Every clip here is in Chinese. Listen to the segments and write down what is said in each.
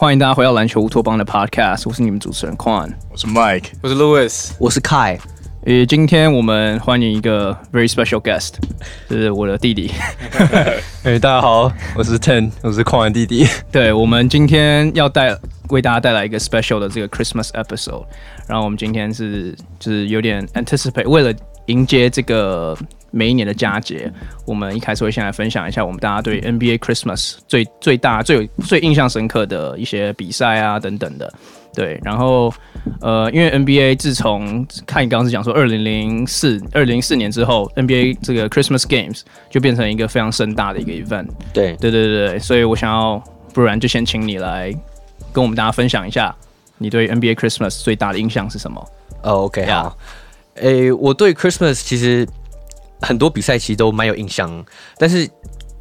欢迎大家回到篮球乌托邦的 Podcast，我是你们主持人 Quan，我是 Mike，我是 Louis，我是 Kai。呃，今天我们欢迎一个 very special guest，就是我的弟弟。哎，大家好，我是 Ten，我是 Quan 弟弟。对，我们今天要带为大家带来一个 special 的这个 Christmas episode，然后我们今天是就是有点 anticipate，为了迎接这个。每一年的佳节，我们一开始会先来分享一下我们大家对 NBA Christmas 最最大最有最印象深刻的一些比赛啊等等的，对，然后呃，因为 NBA 自从看你刚刚是讲说二零零四二零零四年之后，NBA 这个 Christmas Games 就变成一个非常盛大的一个 event，对对对对对，所以我想要不然就先请你来跟我们大家分享一下你对 NBA Christmas 最大的印象是什么？哦，OK 好，诶、欸，我对 Christmas 其实。很多比赛其实都蛮有印象，但是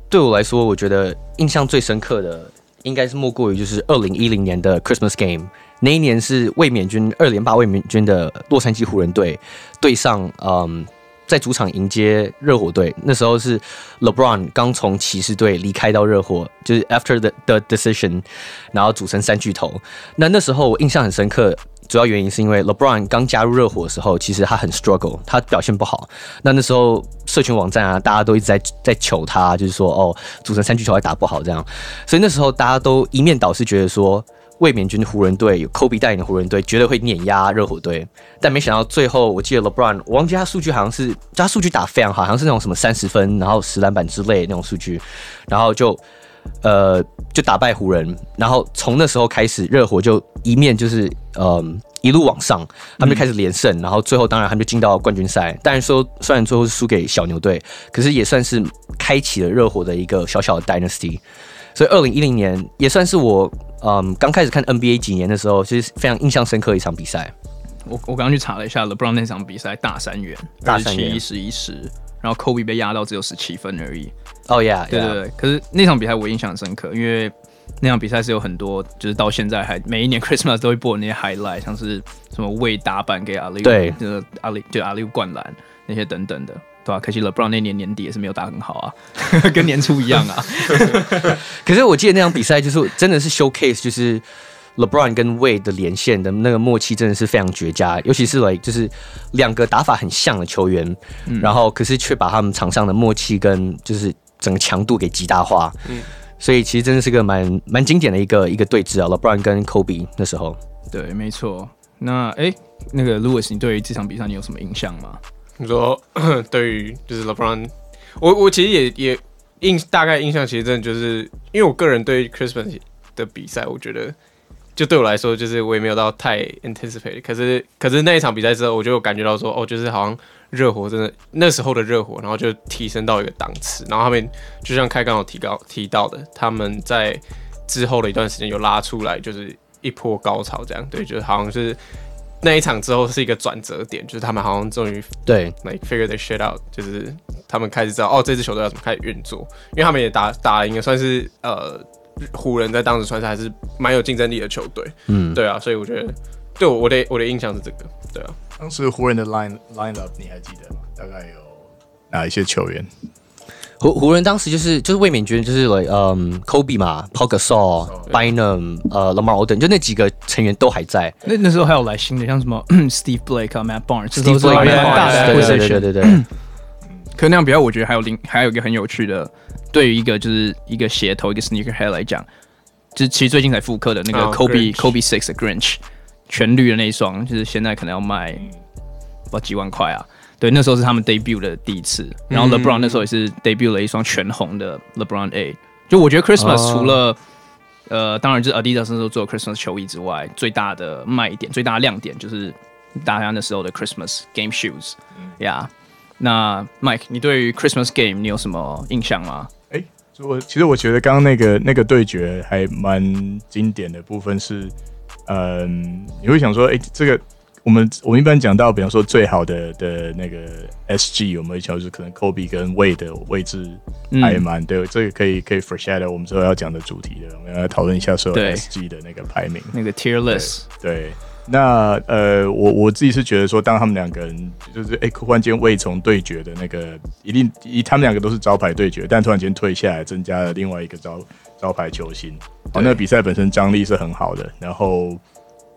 对我来说，我觉得印象最深刻的应该是莫过于就是二零一零年的 Christmas Game。那一年是卫冕军二连霸卫冕军的洛杉矶湖人队对上嗯，在主场迎接热火队。那时候是 LeBron 刚从骑士队离开到热火，就是 After the the decision，然后组成三巨头。那那时候我印象很深刻。主要原因是因为 LeBron 刚加入热火的时候，其实他很 struggle，他表现不好。那那时候社群网站啊，大家都一直在在求他，就是说哦，组成三巨头还打不好这样。所以那时候大家都一面倒是觉得说，卫冕军湖人队有 Kobe 带领的湖人队绝对会碾压热火队。但没想到最后，我记得 LeBron，我忘记他数据好像是，他数据打非常好，好像是那种什么三十分，然后十篮板之类的那种数据，然后就。呃，就打败湖人，然后从那时候开始，热火就一面就是呃一路往上，他们就开始连胜，然后最后当然他们就进到冠军赛。但是说虽然最后是输给小牛队，可是也算是开启了热火的一个小小的 dynasty。所以二零一零年也算是我嗯刚开始看 NBA 几年的时候，其实非常印象深刻的一场比赛。我我刚刚去查了一下 LeBron 那场比赛大三元，大三元，十一十，然后 Kobe 被压到只有十七分而已。哦呀，对对对，可是那场比赛我印象深刻，因为那场比赛是有很多，就是到现在还每一年 Christmas 都会播的那些 highlight，像是什么未打板给阿里，对，就是阿里就阿里灌篮那些等等的，对吧、啊？可惜 LeBron 那年年底也是没有打很好啊，跟年初一样啊。可是我记得那场比赛就是真的是 showcase，就是 LeBron 跟 Wade 的连线的那个默契真的是非常绝佳，尤其是 like 就是两个打法很像的球员，嗯、然后可是却把他们场上的默契跟就是。整个强度给极大化，嗯，所以其实真的是个蛮蛮经典的一个一个对峙啊，LeBron 跟 Kobe 那时候，对，没错。那哎，那个 Louis，你对于这场比赛你有什么印象吗？你说对于就是 LeBron，我我其实也也印大概印象，其实真的就是因为我个人对 Christmas 的比赛，我觉得就对我来说，就是我也没有到太 anticipate，可是可是那一场比赛之后，我就感觉到说，哦，就是好像。热火真的那时候的热火，然后就提升到一个档次，然后他们就像开刚有提到提到的，他们在之后的一段时间有拉出来，就是一波高潮这样，对，就是好像是那一场之后是一个转折点，就是他们好像终于对，like figure the shit out，就是他们开始知道哦，这支球队要怎么开始运作，因为他们也打打赢了，算是呃湖人在当时算是还是蛮有竞争力的球队，嗯，对啊，所以我觉得对我我的我的印象是这个，对啊。当时湖人的 line line up 你还记得吗？大概有哪一些球员？湖湖人当时就是就是卫冕军，就是嗯 Kobe 嘛，Paul Gasol、Bynum、呃 Lamar Odom，就那几个成员都还在。那那时候还有来新的，像什么 Steve Blake 啊，Matt Barnes，Steve Blake 大的 position，对对对。可那样比较，我觉得还有另还有一个很有趣的，对于一个就是一个鞋头一个 sneakerhead 来讲，就是其实最近才复刻的那个 Kobe、oh, Kobe Six 的 Grinch。全绿的那一双，就是现在可能要卖不知道几万块啊。对，那时候是他们 debut 的第一次。然后 LeBron 那时候也是 debut 了一双全红的 LeBron A。就我觉得 Christmas 除了、oh. 呃，当然就是 Adidas 那时候做 Christmas 球衣之外，最大的卖点、最大的亮点就是大家那时候的 Christmas game shoes。呀，那 Mike，你对于 Christmas game 你有什么印象吗？哎、欸，我其实我觉得刚刚那个那个对决还蛮经典的部分是。嗯，你会想说，哎、欸，这个我们我们一般讲到，比方说最好的的那个 SG，我们会就是可能 Kobe 跟 Wade 的位置还蛮、嗯、对，这个可以可以 foreshadow 我们之后要讲的主题的，我们要来讨论一下所有 SG 的那个排名，那个 Tier List，对。那呃，我我自己是觉得说，当他们两个人就是哎，突然间未从对决的那个，一定一他们两个都是招牌对决，但突然间退下来，增加了另外一个招招牌球星，哦，那比赛本身张力是很好的，然后。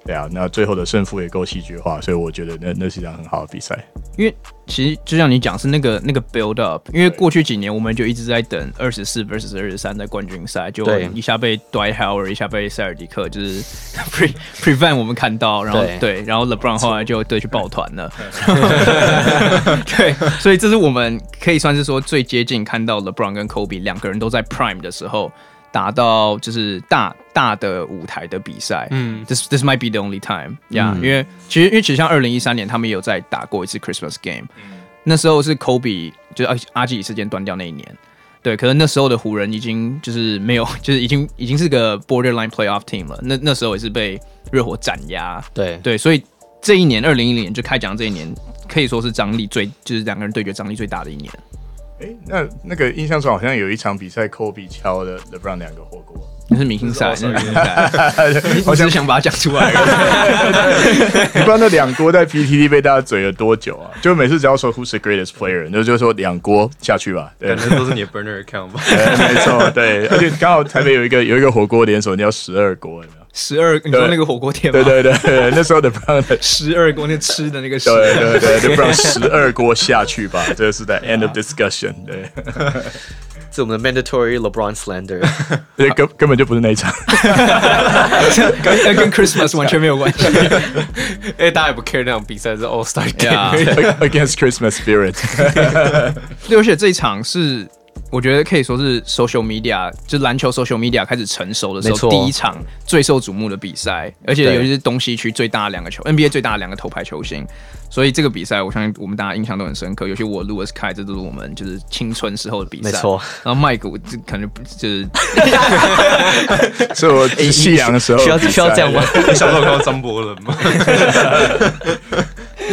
对啊，那最后的胜负也够戏剧化，所以我觉得那那是一场很好的比赛。因为其实就像你讲，是那个那个 build up。因为过去几年我们就一直在等二十四 versus 二十三的冠军赛，就一下被 Dwight Howard，一下被塞尔迪克，就是 pre prevent 我们看到，然后对，对，然后 LeBron 后来就对去抱团了。对，所以这是我们可以算是说最接近看到 LeBron 跟 Kobe 两个人都在 prime 的时候。打到就是大大的舞台的比赛，嗯，this this might be the only time，呀、因为其实因为其实像二零一三年他们也有在打过一次 Christmas game，、嗯、那时候是 Kobe 就阿阿基里斯腱断掉那一年，对，可能那时候的湖人已经就是没有，就是已经已经是个 borderline playoff team 了，那那时候也是被热火斩压，对。对，所以这一年二零一零年就开讲这一年可以说是张力最就是两个人对决张力最大的一年。哎、欸，那那个印象中好像有一场比赛，Kobe 敲了 LeBron 两个火锅，那是明星赛，是明星赛。我只是想把它讲出来。你不知道那两锅在 PTT 被大家嘴了多久啊？就每次只要说 Who's the greatest player，那就说两锅下去吧。对，那都是你的 burner account 吧？没错，对。而且刚好台北有一个有一个火锅连锁，叫十二锅。十二，你说那个火锅店吗？对对对，那时候的十二锅那吃的那个，对对对，就不让十二锅下去吧，这个是在 end of discussion，对，是我们的 mandatory LeBron slander，对，根根本就不是那一场，跟跟 Christmas 完全没有关系，因为大家也不 care 那场比赛是 All Star Game，against Christmas spirit，对，而且这一场是。我觉得可以说是 social media，就是篮球 social media 开始成熟的时候，第一场最受瞩目的比赛，而且尤其是东西区最大的两个球，NBA 最大的两个头牌球星，所以这个比赛我相信我们大家印象都很深刻。尤其我 Louis Kai，这都是我们就是青春时候的比赛，没错。然后 Mike 这可能就是，是我夕阳的时候需要需要这样吗？你小时候看过张伯伦吗？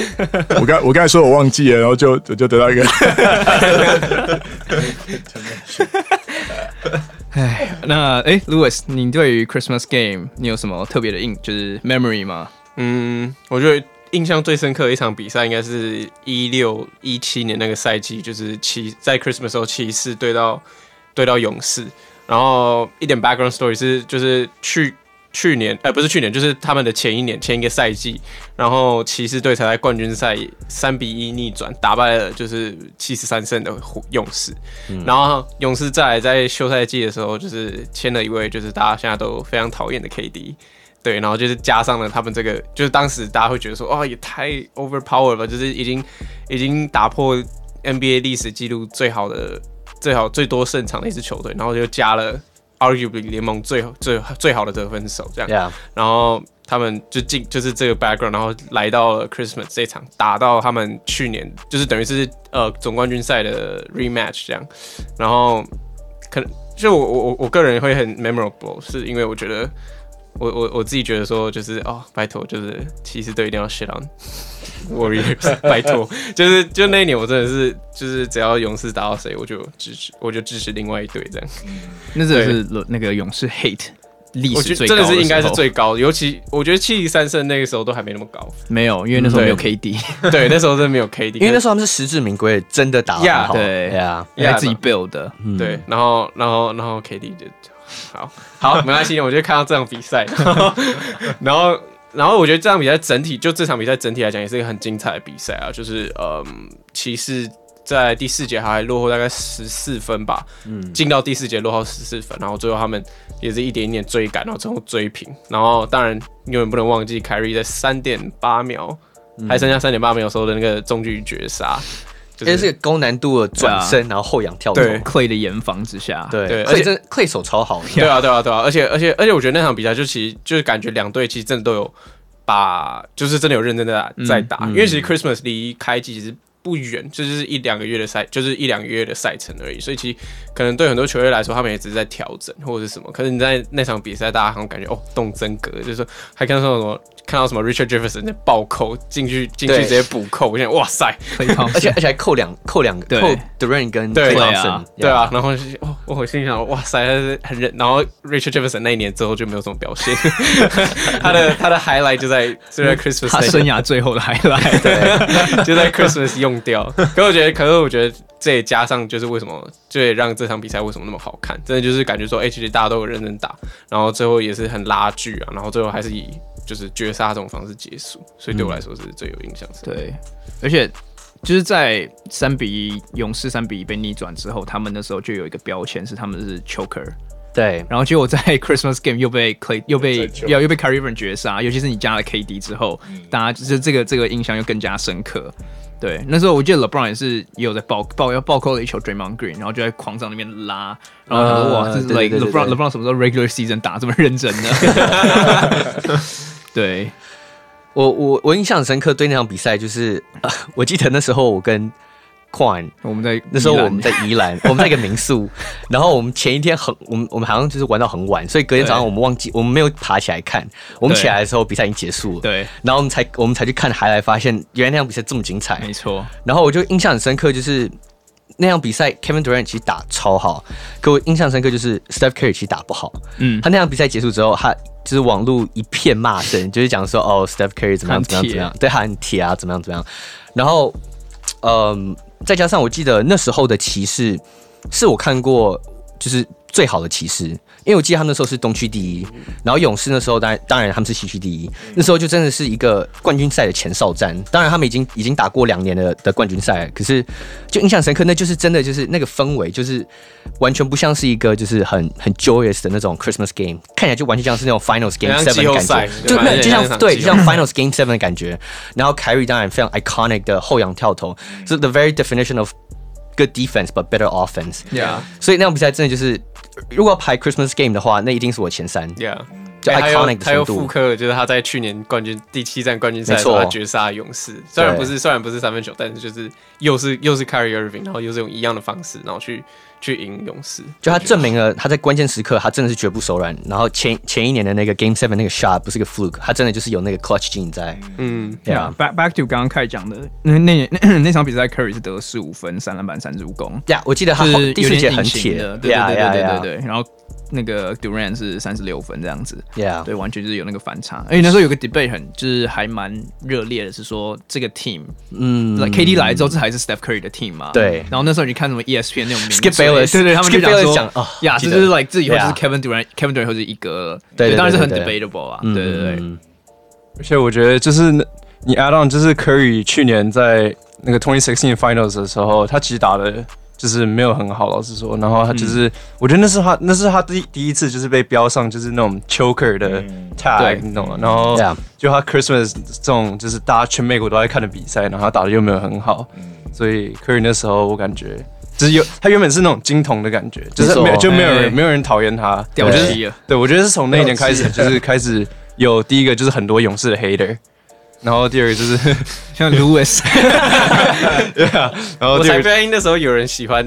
我刚我刚才说我忘记了，然后就就得到一个。哎，那哎，Louis，你对于 Christmas Game 你有什么特别的印，就是 memory 吗？嗯，我觉得印象最深刻的一场比赛应该是一六一七年那个赛季，就是骑在 Christmas 时候骑士对到对到勇士，然后一点 background story 是就是去。去年，哎、呃，不是去年，就是他们的前一年，前一个赛季，然后骑士队才在冠军赛三比一逆转，打败了就是七十三胜的勇士。嗯、然后勇士在在休赛季的时候，就是签了一位就是大家现在都非常讨厌的 KD，对，然后就是加上了他们这个，就是当时大家会觉得说，哦，也太 overpower 了吧，就是已经已经打破 NBA 历史纪录最好的最好最多胜场的一支球队，然后就加了。Arguably 联盟最最最好的得分手这样.然后他们就进就是这个 background，然后来到了 Christmas 这场，打到他们去年就是等于是呃总冠军赛的 rematch 这样，然后可能就我我我个人会很 memorable，是因为我觉得我我我自己觉得说就是哦拜托就是骑士队一定要 shit on。Warriors，拜托，就是就那一年，我真的是就是只要勇士打到谁，我就支持，我就支持另外一队这样。那这是那个勇士 hate 历史最高的，真的是应该是最高的，尤其我觉得七十三胜那个时候都还没那么高，没有，因为那时候没有 KD，对，那时候真的没有 KD，因为那时候他们是实至名归，真的打得很好，对。呀，因为自己 build 的，对，然后然后然后 KD 就好好没关系，我就看到这场比赛，然后。然后我觉得这场比赛整体，就这场比赛整体来讲，也是一个很精彩的比赛啊。就是，嗯，骑士在第四节还落后大概十四分吧，嗯，进到第四节落后十四分，然后最后他们也是一点一点追赶，然后最后追平。然后当然永远不能忘记凯瑞在三点八秒，嗯、还剩下三点八秒时候的那个中距绝杀。因为是个高难度的转身，啊、然后后仰跳投，Klay 的严防之下，对，对而且 Klay 手超好，对啊，对啊，对啊，而且而且而且我觉得那场比赛就其实就是感觉两队其实真的都有把，就是真的有认真的在打，因为其实 Christmas 离开季其实不远，这就是一两个月的赛，就是一两个月的赛程而已。所以其实可能对很多球队来说，他们也只是在调整或者是什么。可是你在那场比赛，大家好像感觉哦，动真格，就是说还看到什么，看到什么 Richard Jefferson 在暴扣进去，进去直接补扣，我想哇塞，而且 而且还扣两扣两个，扣 Durant 跟对啊，对啊，然后哦，我心想哇塞，他是很认。然后 Richard Jefferson 那一年之后就没有什么表现，他的他的 highlight 就在就在 Christmas，他生涯最后的 highlight，对，就在 Christmas 用掉。可我觉得，可是我觉得这也加上就是为什么，就也让这场比赛为什么那么好看，真的就是感觉说，哎，其实大家都有认真打，然后最后也是很拉锯啊，然后最后还是以就是绝杀这种方式结束，所以对我来说是最有印象的。对，而且就是在三比一勇士三比一被逆转之后，他们那时候就有一个标签是他们是 choker。对，然后结果在 Christmas Game 又被 Clay 又被又又被 Kyrie Irving 绝杀，尤其是你加了 KD 之后，嗯、大家就是这个这个印象又更加深刻。对，那时候我记得 LeBron 也是也有在爆爆要暴扣了一球 Draymond Green，然后就在狂涨那边拉，然后他说哇，这是 like LeBron LeBron 什么时候 Regular Season 打这么认真呢？对，我我我印象很深刻，对那场比赛就是，呃、我记得那时候我跟。Quan，我们在那时候我们在宜兰，我们在一个民宿，然后我们前一天很，我们我们好像就是玩到很晚，所以隔天早上我们忘记，我们没有爬起来看，我们起来的时候比赛已经结束了，对，然后我们才我们才去看，还来发现原来那场比赛这么精彩，没错，然后我就印象很深刻，就是那场比赛 Kevin Durant 其实打超好，可我印象深刻就是 Steph Curry 其实打不好，嗯，他那场比赛结束之后，他就是网络一片骂声，就是讲说哦 Steph Curry 怎么样怎么样怎么样，对，他很铁啊，怎么样怎么样，然后嗯。再加上我记得那时候的骑士，是我看过就是最好的骑士。因为我记得他那时候是东区第一，然后勇士那时候当然当然他们是西区第一，那时候就真的是一个冠军赛的前哨战。当然他们已经已经打过两年的的冠军赛，可是就印象深刻，那就是真的就是那个氛围，就是完全不像是一个就是很很 joyous 的那种 Christmas game，看起来就完全像是那种 Finals Game Seven 的感觉，就那就像对，就像 Finals Game Seven 的感觉。然后 Kyrie 当然非常 iconic 的后仰跳投，是 the very definition of good defense but better offense。Yeah，所以那场比赛真的就是。如果要排 Christmas Game 的话，那一定是我前三。Yeah，就 iconic 的程度。他又复刻了，就是他在去年冠军第七站冠军赛的时候他绝杀勇士。虽然不是，虽然不是三分球，但是就是又是又是 Kyrie Irving，然后又是用一样的方式，然后去。去赢勇士，就他证明了他在关键时刻，他真的是绝不手软。然后前前一年的那个 Game Seven 那个 shot 不是个 fluke，他真的就是有那个 clutch gene 在。嗯，对啊。Back back to 刚刚开始讲的那那那，那场比赛，Curry 是得了十五分、三篮板、三助攻。呀，我记得他是第四节很铁的，对对对对对对。然后那个 Durant 是三十六分这样子。Yeah，对，完全就是有那个反差。而且那时候有个 debate 很就是还蛮热烈的，是说这个 team，嗯，KD 来之后，这还是 Steph Curry 的 team 嘛？对。然后那时候你看什么 ESPN 那种 Skip Bayless，对对，他们就。讲说啊，呀，这就是 like 自己或者是 Kevin Durant，Kevin Durant 或者一哥，对，当然是很 debatable 啊，对对对。而且我觉得就是你 add on，就是 Curry 去年在那个 Twenty Sixteen Finals 的时候，他其实打的就是没有很好，老实说。然后他就是，我觉得那是他那是他第第一次就是被标上就是那种 choker 的 tag，你懂吗？然后就他 Christmas 这种就是大家全美国都在看的比赛，然后他打的又没有很好，所以 Curry 那时候我感觉。就是有他原本是那种金童的感觉，就是没有就没有人没有人讨厌他。我觉得对，我觉得是从那一年开始，就是开始有第一个就是很多勇士的 hater，然后第二个就是 像 Lewis，对啊，然后我才发现那时候有人喜欢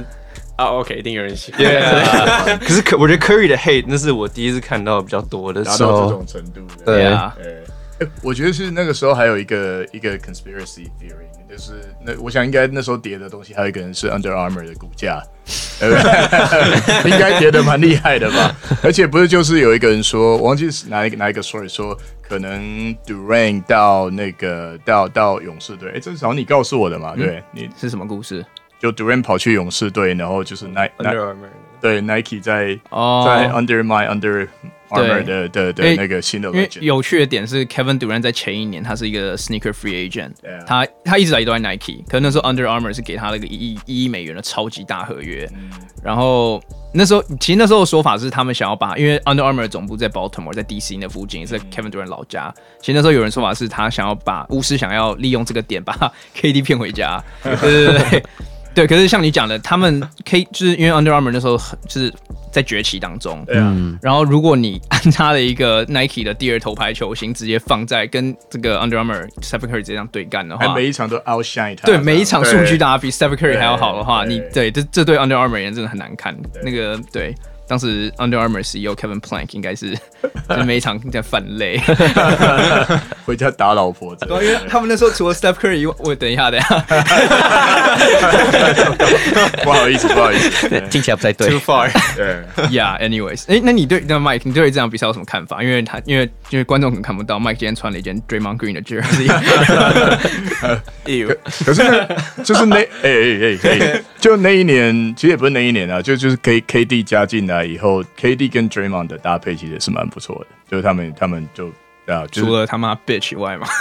啊，OK，一定有人喜欢。可是可我觉得 Curry 的 hate 那是我第一次看到比较多的时候，达到这种程度。对啊，我觉得是那个时候还有一个一个 conspiracy theory。就是那，我想应该那时候跌的东西，还有一个人是 Under Armour 的股价？应该跌的蛮厉害的吧？而且不是，就是有一个人说，我忘记是哪一个哪一个 story 说，可能 Durant 到那个到到勇士队，哎，这是好像你告诉我的嘛？对，你是什么故事？就 Durant 跑去勇士队，然后就是 Nike 对 Nike 在在 Under My Under。对的的的那个新的，因为有趣的点是 Kevin Durant 在前一年他是一个 sneaker free agent，他他一直来都在 Nike，可能那时候 Under Armour 是给他那个一亿一亿美元的超级大合约，然后那时候其实那时候的说法是他们想要把，因为 Under Armour 总部在 Baltimore，在 DC 那附近，也是 Kevin Durant 老家，其实那时候有人说法是他想要把巫师想要利用这个点把 KD 骗回家，对对对。对，可是像你讲的，他们 K 就是因为 Under Armour 那时候就是在崛起当中，对啊。嗯，然后如果你 安插了一个 Nike 的第二头牌球星，直接放在跟这个 Under Armour Stephen Curry 这样对干的话，每一场都 outshine 他。对，每一场数据打对比 Stephen Curry 还要好的话，对你对这这对 Under Armour 而言真的很难看。那个对。当时 Under Armour CEO Kevin Plank 应该是 就每一场在犯累，回家打老婆。对，因为他们那时候除了 Steph Curry，我等一下，等一下，不好意思，不好意思，听起来不太对。Too far。对 Yeah，anyways，哎，那你对那 Mike，你对这场比赛有什么看法？因为他因为因为观众可能看不到，Mike 今天穿了一件 Draymond Green 的 jersey。可是呢，就是那哎哎哎哎，就那一年，其实也不是那一年啊，就就是 K K D 加进来以后，K D 跟 Draymond 的搭配其实是蛮不错的，就是他们他们就。啊，除了他妈 bitch 以外嘛，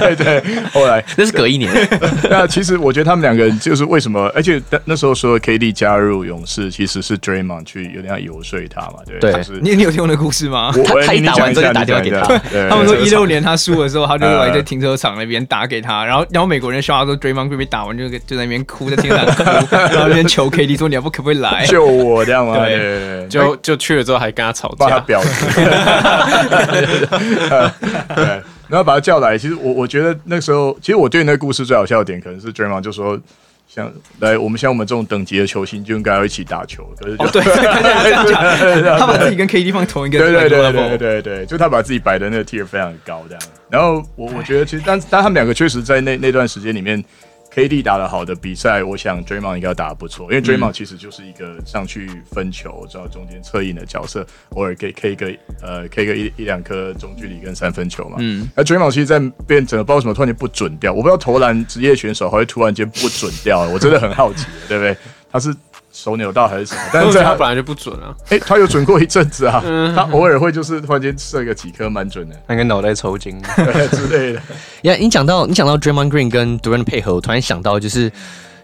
对对，后来 那是隔一年。那其实我觉得他们两个人就是为什么，而且那时候说 KD 加入勇士，其实是 Draymond 去有点要游说他嘛，对。对。你你有听过那故事吗？他他一打完之后就打电话给他。他们说一六年他输的时候，他就来在停车场那边打给他，然后然后美国人笑他说 Draymond 被打完就就在那边哭，在停车场哭，然后那边求 KD 说你要不可不可以来救我这样吗？对，就就去了之后还跟他吵架，把他表。对，然后把他叫来。其实我我觉得那时候，其实我对那个故事最好笑的点，可能是 Draymond 就说，像来我们像我们这种等级的球星就应该要一起打球。可是就、哦、对，对，对，他把自己跟 KD 放同一个对对对对对对对，就他把自己摆的那个 tier 非常高这样。然后我我觉得其实但但他们两个确实在那那段时间里面。KD 打得好的比赛，我想 Draymond 应该打得不错，因为 Draymond 其实就是一个上去分球，知道中间策应的角色，偶尔可以 K 个呃 K 个一一两颗中距离跟三分球嘛。嗯，那 Draymond 其实在变整个不知道为什么突然间不准掉，我不知道投篮职业选手还会突然间不准掉，我真的很好奇，对不对？他是。手扭到还是什么？但是他本来就不准啊！哎、欸，他有准过一阵子啊。他偶尔会就是突然间射个几颗蛮准的，那个脑袋抽筋 之类的。呀，你讲到你讲到 Draymond Green 跟 Durant 配合，我突然想到就是。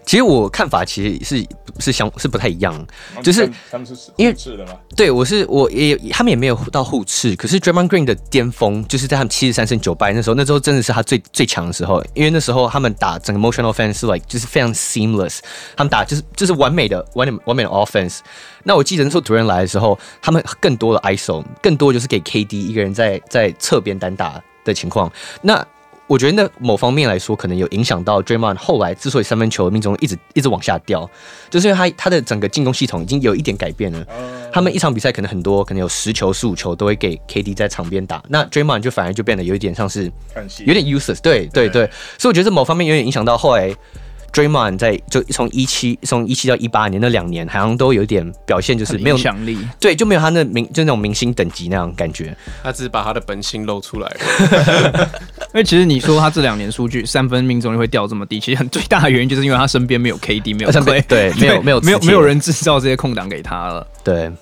其实我看法其实是是相是不太一样，就是他们是因为是的吗？对，我是我也他们也没有到互斥，可是 Draymond Green 的巅峰就是在他们七十三胜九败那时候，那时候真的是他最最强的时候，因为那时候他们打整个 motion offense 是 like 就是非常 seamless，他们打就是就是完美的完美完美的 offense。那我记得那时候 Durant 来的时候，他们更多的 ISO，更多就是给 KD 一个人在在侧边单打的情况。那我觉得那某方面来说，可能有影响到 Draymond 后来之所以三分球命中一直一直往下掉，就是因为他他的整个进攻系统已经有一点改变了。他们一场比赛可能很多，可能有十球十五球都会给 KD 在场边打，那 Draymond 就反而就变得有一点像是有点 useless。对对对，所以我觉得这某方面有点影响到后来。Draymond 在就从一七从一七到一八年那两年，好像都有点表现，就是没有影响力，对，就没有他那明就那种明星等级那样感觉。他只是把他的本性露出来了。因为其实你说他这两年数据 三分命中率会掉这么低，其实很最大的原因就是因为他身边没有 KD，没有对，没有没有没有没有人制造这些空档给他了。对，嗯，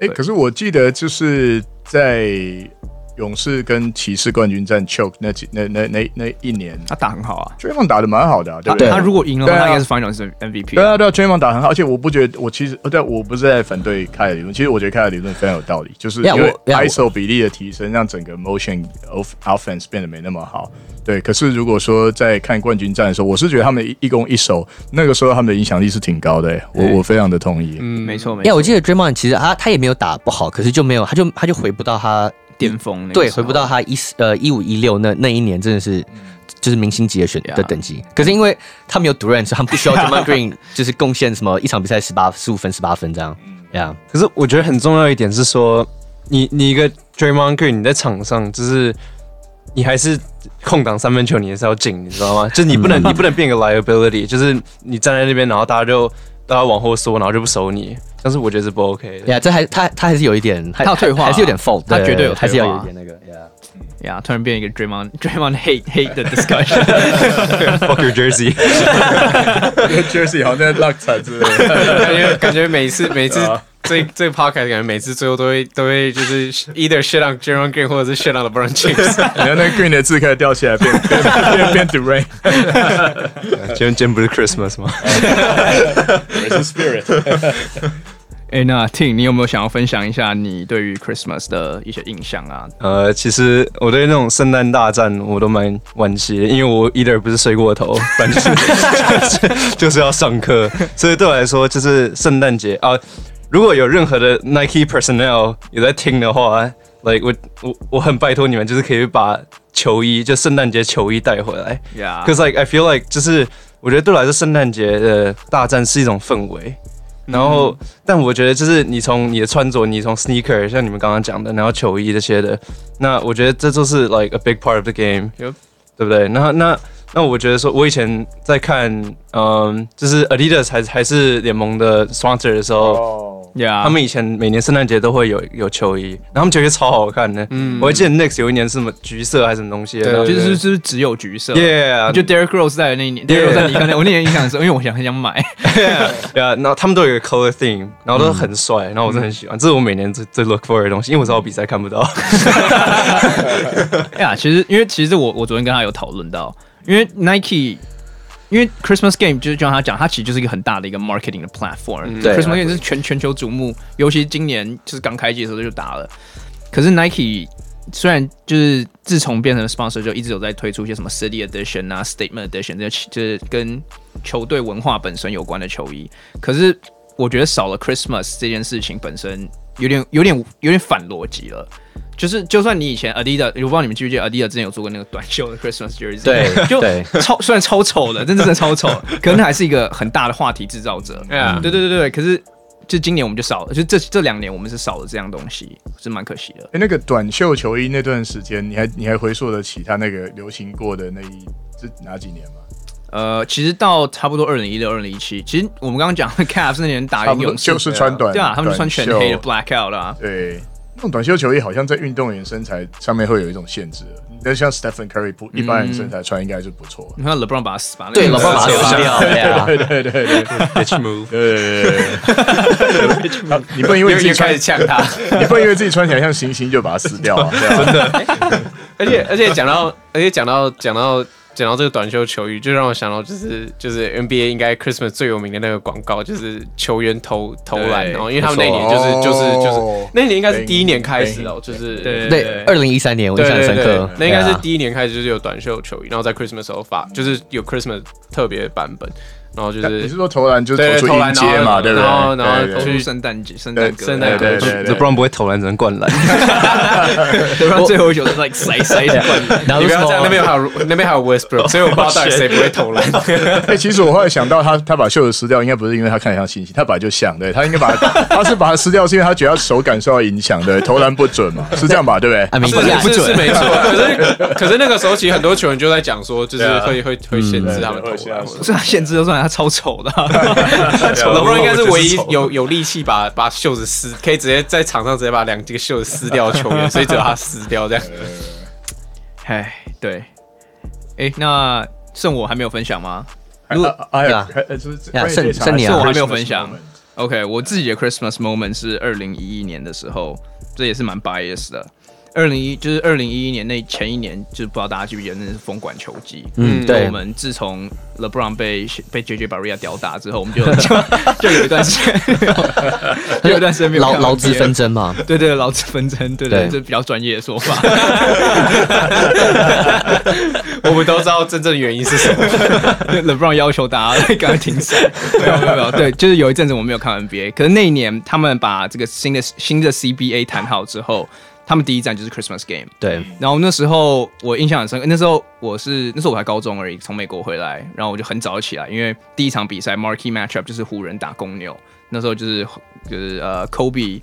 哎，可是我记得就是在。勇士跟骑士冠军战 choke 那几那那那那一年，他打很好啊，Draymond 打的蛮好的，啊，对不对？他如果赢了，他应该是 Finals MVP。对啊，对啊，Draymond 打很好，而且我不觉得，我其实，对，我不是在反对凯尔理论，其实我觉得凯尔理论非常有道理，就是因为 ISO 比例的提升，让整个 motion of offense 变得没那么好。对，可是如果说在看冠军战的时候，我是觉得他们一攻一守，那个时候他们的影响力是挺高的，我我非常的同意。嗯，没错没错。呀，我记得 Draymond 其实他他也没有打不好，可是就没有，他就他就回不到他。巅峰对，回不到他一四呃一五一六那那一年，真的是就是明星级的选的等级。可是因为他们有 Durant，所以他们不需要 Draymond Green 就是贡献什么一场比赛十八十五分十八分这样。呀，可是我觉得很重要一点是说，你你一个 Draymond Green 你在场上就是你还是空档三分球，你还是要进，你知道吗？就是你不能 你不能变个 liability，就是你站在那边，然后大家就大家往后缩，然后就不收你。但是我觉得是不 OK 的。呀，这还他他还是有一点，他要退化，还是有点 fault，他绝对有，还是要有一点那个。呀呀，突然变一个 Draymond Draymond hate hate 的 discussion，fuck your jersey，因为 jersey 好像在浪惨之类的，感觉感觉每次每次这这个 podcast 感觉每次最后都会都会就是 either shit on Draymond Green 或者是 shit on LeBron James，然后那个 Green 的字开始掉起来变变变 Durant，今天今天不是 Christmas 吗？是 Spirit。哎、欸，那 Tim，你有没有想要分享一下你对于 Christmas 的一些印象啊？呃，其实我对那种圣诞大战我都蛮惋惜的，因为我 either 不是睡过头，反正就是就是要上课，所以对我来说就是圣诞节啊。如果有任何的 Nike personnel 有在听的话，like 我我我很拜托你们，就是可以把球衣，就圣诞节球衣带回来。Yeah，cause like I feel like 就是我觉得对我来说，圣诞节的大战是一种氛围。然后，嗯、但我觉得就是你从你的穿着，你从 sneaker，像你们刚刚讲的，然后球衣这些的，那我觉得这就是 like a big part of the game，Yep. 对不对？那那那我觉得说，我以前在看，嗯，就是 Adidas 还还是联盟的 sponsor 的时候。Oh. Yeah. 他们以前每年圣诞节都会有有球衣，然后他们球衣超好看的。嗯，我还记得 Knicks 有一年是什么橘色还是什么东西就是就是只有橘色。Yeah，就 Derrick Rose 在的那一年 Rose 在我那年印象的时候，因为我想很想买。对啊，然后他们都有一个 color theme，然后都很帅，然后我真的很喜欢，这是我每年最最 look for 的东西，因为我知道我比赛看不到。哎呀，其实因为其实我我昨天跟他有讨论到，因为 Nike。因为 Christmas Game 就是就像他讲，它其实就是一个很大的一个 marketing 的 platform。，Christmas Game 是全全球瞩目，尤其今年就是刚开机的时候就打了。可是 Nike 虽然就是自从变成 sponsor 就一直有在推出一些什么 City Edition 啊、Statement Edition 这些就是跟球队文化本身有关的球衣，可是我觉得少了 Christmas 这件事情本身有点有点有点反逻辑了。就是，就算你以前 Adidas，我不知道你们记不记得 Adidas 之前有做过那个短袖的 Christmas jersey，对，就超虽然超丑的，但真的超丑，可能还是一个很大的话题制造者。嗯，对对对对，可是就今年我们就少了，就这这两年我们是少了这样东西，是蛮可惜的。哎、欸，那个短袖球衣那段时间，你还你还回溯得起他那个流行过的那一是哪几年吗？呃，其实到差不多二零一六、二零一七，其实我们刚刚讲的 Cavs 那年打赢勇士就是穿短，对啊，他们就穿全黑的 Blackout 啊，对。那种短袖球衣好像在运动员身材上面会有一一种限制，但像 Stephen Curry 不一般人身材穿应该就不错。你看 LeBron 把他撕，对 LeBron 撕掉，对对对对，Bitch move，对对对，你不能因为自己开始呛他，你不能因为自己穿起来像星星就把它撕掉啊，真的。而且而且讲到而且讲到讲到。讲到这个短袖球衣，就让我想到就是就是 NBA 应该 Christmas 最有名的那个广告，就是球员投投篮，然后因为他们那年就是就是就是那年应该是第一年开始哦，就是对对，二零一三年我印象深刻，那应该是第一年开始就是有短袖球衣，然后在 Christmas 时候发，就是有 Christmas 特别版本。然后就是你是说投篮就是投出迎接嘛，对不对？然后然后去圣诞节、圣诞圣诞歌曲，LeBron 不会投篮，只能灌篮。LeBron 最后一球是 like 塞塞的灌篮。你不要这样，那边还有 那边还有 Westbrook，所以我不知道到底谁不会投篮。哎，其实我后来想到，他他把袖子撕掉，应该不是因为他看起来像猩猩，他本来就像，对他应该把他是把它撕掉，是因为他觉得他手感受到影响，对 投篮不准嘛，是这样吧？对不对？是是是没错，可是可是那个时候其实很多球员就在讲说，就是会会会限制他们投篮，不是他限制就算，他超丑的。LeBron 应该是唯一有有力气把把袖子撕，可以直接在场上直接把两这个袖子撕掉的球员，所以只有他撕掉这样。哎，对，哎，那剩我还没有分享吗？哎呀，剩剩你啊，剩我还没有分享。OK，我自己的 Christmas moment 是二零一一年的时候，这也是蛮 bias 的。二零一就是二零一一年那前一年，就是不知道大家记不记得，那是封管球季。嗯，对。我们自从 LeBron 被被 JJ Barea 吊打之后，我们就 就就有一段时间，就有一段时间没有劳劳资纷争嘛。对对，劳资纷争，对对，这比较专业的说法。我们都知道真正的原因是什么。LeBron 要求大家赶快停赛。没有没有没有，对，就是有一阵子我没有看 NBA，可是那一年他们把这个新的新的 CBA 谈好之后。他们第一站就是 Christmas Game，对。然后那时候我印象很深刻，那时候我是那时候我才高中而已，从美国回来，然后我就很早起来，因为第一场比赛 Marquee Matchup 就是湖人打公牛，那时候就是就是呃 Kobe，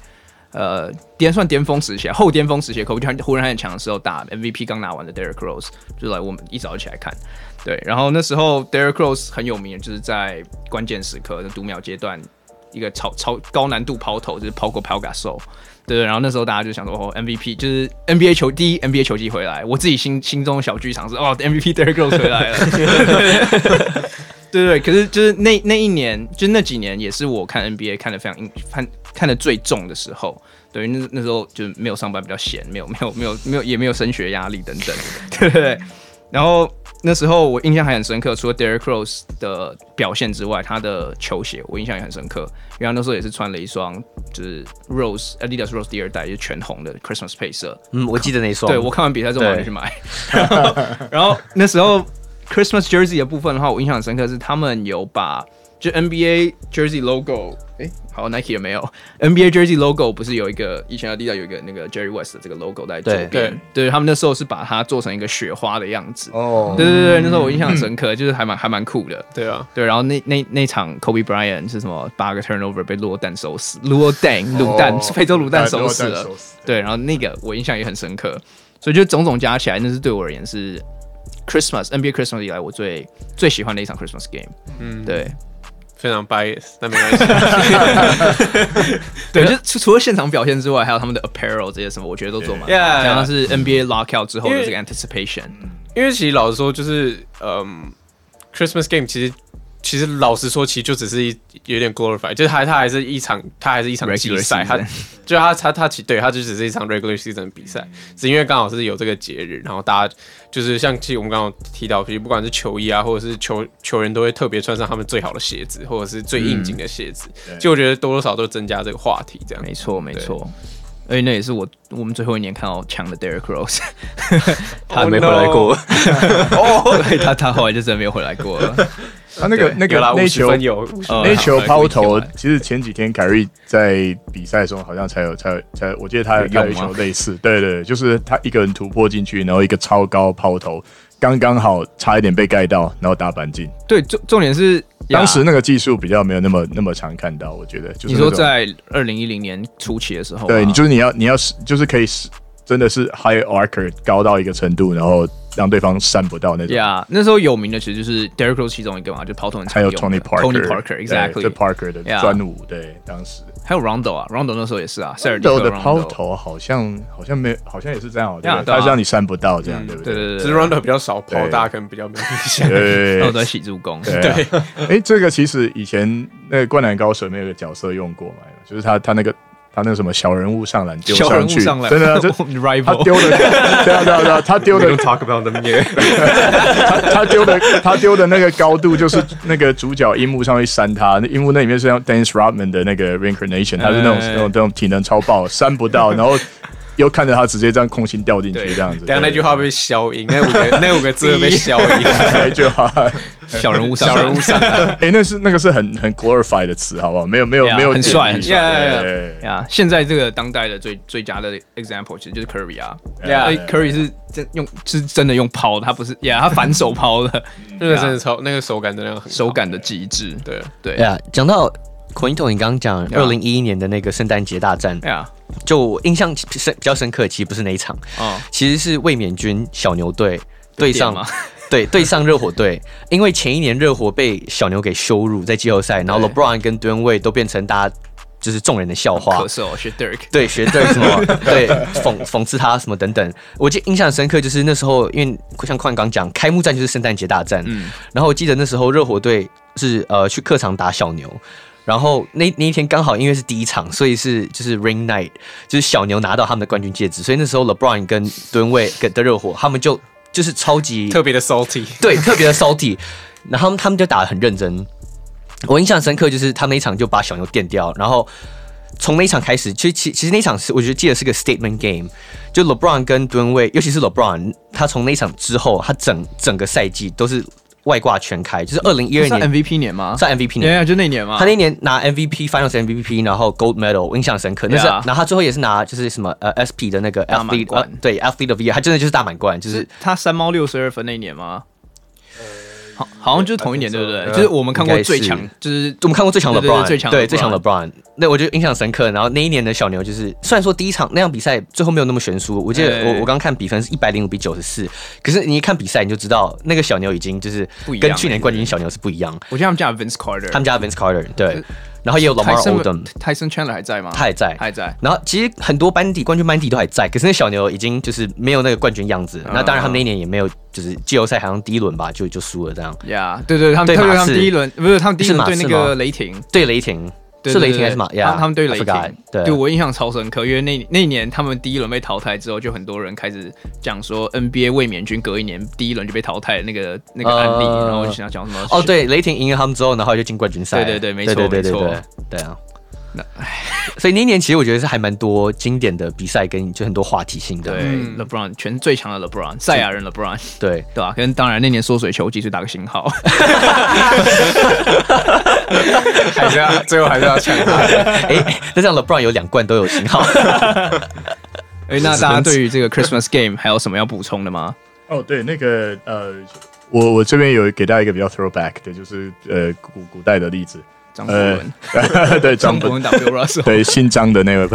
呃巅算巅峰时期，后巅峰时期 Kobe 就湖人还很强的时候打 MVP 刚拿完的 Derrick Rose，就来我们一早起来看，对。然后那时候 Derrick Rose 很有名，就是在关键时刻的读秒阶段，一个超超高难度抛投，就是抛过 Pau Gasol。对，然后那时候大家就想说，哦，MVP 就是 NBA 球第一 NBA 球季回来，我自己心心中的小剧场是，哦，MVP Derrick Rose 回来了。对对，可是就是那那一年，就那几年也是我看 NBA 看的非常看看的最重的时候。对，那那时候就没有上班，比较闲，没有没有没有没有也没有升学压力等等，对不对？然后那时候我印象还很深刻，除了 Derrick Rose 的表现之外，他的球鞋我印象也很深刻，因为他那时候也是穿了一双就是 Rose Adidas Rose 第二代，就是全红的 Christmas 配色。嗯，我记得那一双。对，我看完比赛之后我就去买。然后，然后那时候 Christmas Jersey 的部分的话，我印象很深刻是他们有把就 NBA Jersey logo。哎，好，Nike 有没有 NBA Jersey logo？不是有一个以前的 Adidas 有一个那个 Jerry West 的这个 logo 在左边？对，对他们那时候是把它做成一个雪花的样子。哦，对对对，那时候我印象很深刻，就是还蛮还蛮酷的。对啊，对，然后那那那场 Kobe Bryant 是什么？八个 turnover 被落蛋收死，落蛋卤蛋非洲卤蛋收死了。对，然后那个我印象也很深刻，所以就种种加起来，那是对我而言是 Christmas NBA Christmas 以来我最最喜欢的一场 Christmas game。嗯，对。非常 bias，但没关系。对，就除了现场表现之外，还有他们的 apparel 这些什么，我觉得都做蛮好。像是 NBA lockout 之后的这个 anticipation。因为其实老实说，就是嗯，Christmas game 其实。其实老实说，其实就只是一有点 glorify，就是他他还是一场，他还是一场比赛，他就他他他其对，他就只是一场 regular season 比赛，只因为刚好是有这个节日，然后大家就是像其实我们刚刚提到，其实不管是球衣啊，或者是球球员都会特别穿上他们最好的鞋子，或者是最应景的鞋子，就我觉得多多少少都增加这个话题，这样。没错没错。而且那也是我我们最后一年看到强的 Derrick Rose，他还没回来过，哦，对，他他后来就真的没有回来过了。他那个那个那球那球抛投，其实前几天凯瑞在比赛中好像才有才有才，我记得他有一球类似，对对，就是他一个人突破进去，然后一个超高抛投，刚刚好差一点被盖到，然后打板进。对，重重点是。当时那个技术比较没有那么那么常看到，我觉得。就是、你说在二零一零年初期的时候，对，你就是你要你要是就是可以是真的是 high archer 高到一个程度，然后让对方扇不到那种。呀，yeah, 那时候有名的其实就是 Derrick Rose 其中一个嘛，就跑投很还有 Tony Parker，Tony Parker，exactly，这 Parker 的专武，yeah. 对，当时。还有 Rondo 啊，Rondo 那时候也是啊，Rondo 的抛投好像好像没，好像也是这样，对，他让你扇不到这样，对不对？对对对，只是 Rondo 比较少抛，大家可能比较没印象。对，都在洗助攻。对，哎，这个其实以前那个灌篮高手那个角色用过嘛，就是他他那个。他那个什么小人物上篮丢上去，真的，就他丢的，对啊对啊对啊，他丢的。他 他丢的他丢的那个高度，就是那个主角樱木上去扇他，那樱木那里面是像 Dennis Rodman 的那个 Reincarnation，他是那种那种那种体能超爆，扇不到，然后。又看着他直接这样空心掉进去，这样子。刚刚那句话被消音，那五个 那五个字被消音。那句话，小人物上，小人物上。哎，那是那个是很很 glorify 的词，好不好？没有没有没有，很帅很帅。呀，现在这个当代的最最佳的 example 其实就是 Curry 啊。Curry 是真用是真的用抛的，他不是呀，他反手抛的，那个真的超那个手感真的很手感的极致。对对呀，讲到 Quinton，你刚刚讲二零一一年的那个圣诞节大战。呀。就印象深比较深刻，其实不是那一场，哦、其实是卫冕军小牛队对上 对对上热火队，因为前一年热火被小牛给羞辱在季后赛，然后 LeBron 跟 Wade 都变成大家就是众人的笑话，学 Dirk，对学 Dirk 什么？对讽讽刺他什么等等，我记得印象深刻就是那时候，因为像矿刚讲，开幕战就是圣诞节大战，嗯，然后我记得那时候热火队是呃去客场打小牛。然后那那一天刚好因为是第一场，所以是就是 Ring Night，就是小牛拿到他们的冠军戒指，所以那时候 LeBron 跟敦位跟的热火，他们就就是超级特别的 salty，对，特别的 salty，然后他们就打得很认真。我印象深刻就是他们那一场就把小牛电掉，然后从那一场开始，其实其其实那场是我觉得记得是个 statement game，就 LeBron 跟敦位，尤其是 LeBron，他从那一场之后，他整整个赛季都是。外挂全开，就是二零一二年 MVP 年吗？是 MVP 年，对啊，就那年嘛。他那年拿 MVP Finals MVP，然后 Gold Medal，我印象深刻。那是，然后他最后也是拿就是什么呃 SP 的那个 Athlete，对 Athlete of the Year，他真的就是大满贯，就是他三猫六十二分那一年吗？好，好像就是同一年，对不对？就是我们看过最强，就是我们看过最强的 LeBron，最强对最强的 LeBron。那我就印象深刻。然后那一年的小牛，就是虽然说第一场那样比赛最后没有那么悬殊，我记得我我刚看比分是一百零五比九十四，可是你一看比赛你就知道那个小牛已经就是跟去年冠军小牛是不一样。我觉得他们家 Vince Carter，他们家 Vince Carter 对。然后也有 Lamar Odom，Tyson Chandler 还在吗？他还在，还在。然后其实很多班底冠军班底都还在，可是那小牛已经就是没有那个冠军样子。那当然他们那一年也没有，就是季后赛好像第一轮吧就就输了这样。呀，对对，他们对他们第一轮不是他们第一轮对那个雷霆，对雷霆，是雷霆还是马？他他们对雷霆，对，对我印象超深刻，因为那那一年他们第一轮被淘汰之后，就很多人开始讲说 NBA 卫冕军隔一年第一轮就被淘汰的那个那个案例，然后我就想讲什么？哦，对，雷霆赢了他们之后，然后就进冠军赛。对对对，没错没错，对啊。那 所以那一年其实我觉得是还蛮多经典的比赛，跟就很多话题性的。对，LeBron 全最强的 LeBron，赛亚人 LeBron，对对吧？跟当然那年缩水球技是打个星号，还是要最后还是要抢他。哎，那这样 LeBron 有两冠都有星号。哎，那大家对于这个 Christmas Game 还有什么要补充的吗？哦，对，那个呃，我我这边有给大家一个比较 throwback 的，就是呃古古代的例子。张伯伦，对张伯伦 W Russell，对姓张的那位，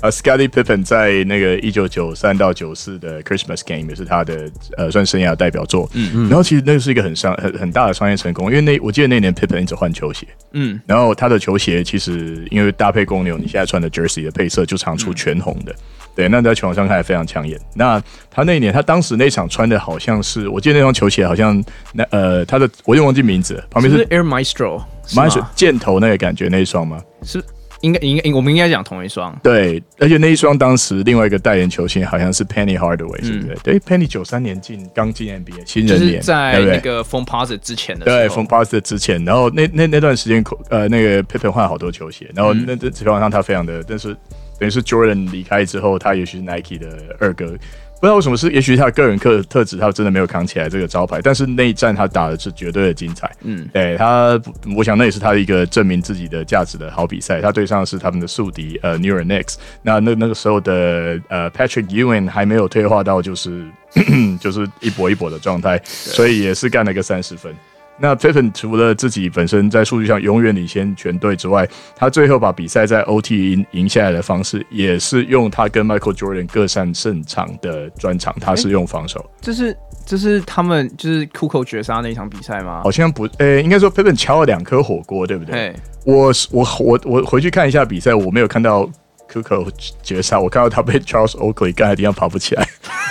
啊，Scottie Pippen 在那个一九九三到九四的 Christmas Game 也是他的呃算生涯代表作，嗯嗯，然后其实那个是一个很商很很大的商业成功，因为那我记得那年 Pippen 一直换球鞋，嗯，然后他的球鞋其实因为搭配公牛你现在穿的 Jersey 的配色就常出全红的。对，那在球场上看来非常抢眼。那他那一年，他当时那场穿的好像是，我记得那双球鞋好像那呃，他的我又忘记名字了，旁边是，是 Air Maestro，Maestro 箭头那个感觉那一双吗？是应该应该我们应该讲同一双。对，而且那一双当时另外一个代言球星好像是 Penny Hardaway，是不是？嗯、对，Penny 九三年进刚进 NBA 新人年，在那个 Foamposite 之前的对 Foamposite 之前，然后那那那段时间呃那个 Pippen 换好多球鞋，然后那这基本上他非常的，但是。等于是 Jordan 离开之后，他也许是 Nike 的二哥，不知道为什么是，也许他个人特特质，他真的没有扛起来这个招牌。但是那一战他打的是绝对的精彩，嗯，对他，我想那也是他的一个证明自己的价值的好比赛。他对上的是他们的宿敌呃 New York Knicks，那那那个时候的呃 Patrick Ewing 还没有退化到就是 就是一搏一搏的状态，所以也是干了个三十分。那 Pippen 除了自己本身在数据上永远领先全队之外，他最后把比赛在 OT 赢赢下来的方式，也是用他跟 Michael Jordan 各擅胜场的专长，他是用防守。这是这是他们就是 Kukoc 绝杀那一场比赛吗？好像不，呃、欸，应该说 Pippen 敲了两颗火锅，对不对？我我我我回去看一下比赛，我没有看到。Kukoc 绝杀，我看到他被 Charles Oakley 干的地方跑不起来，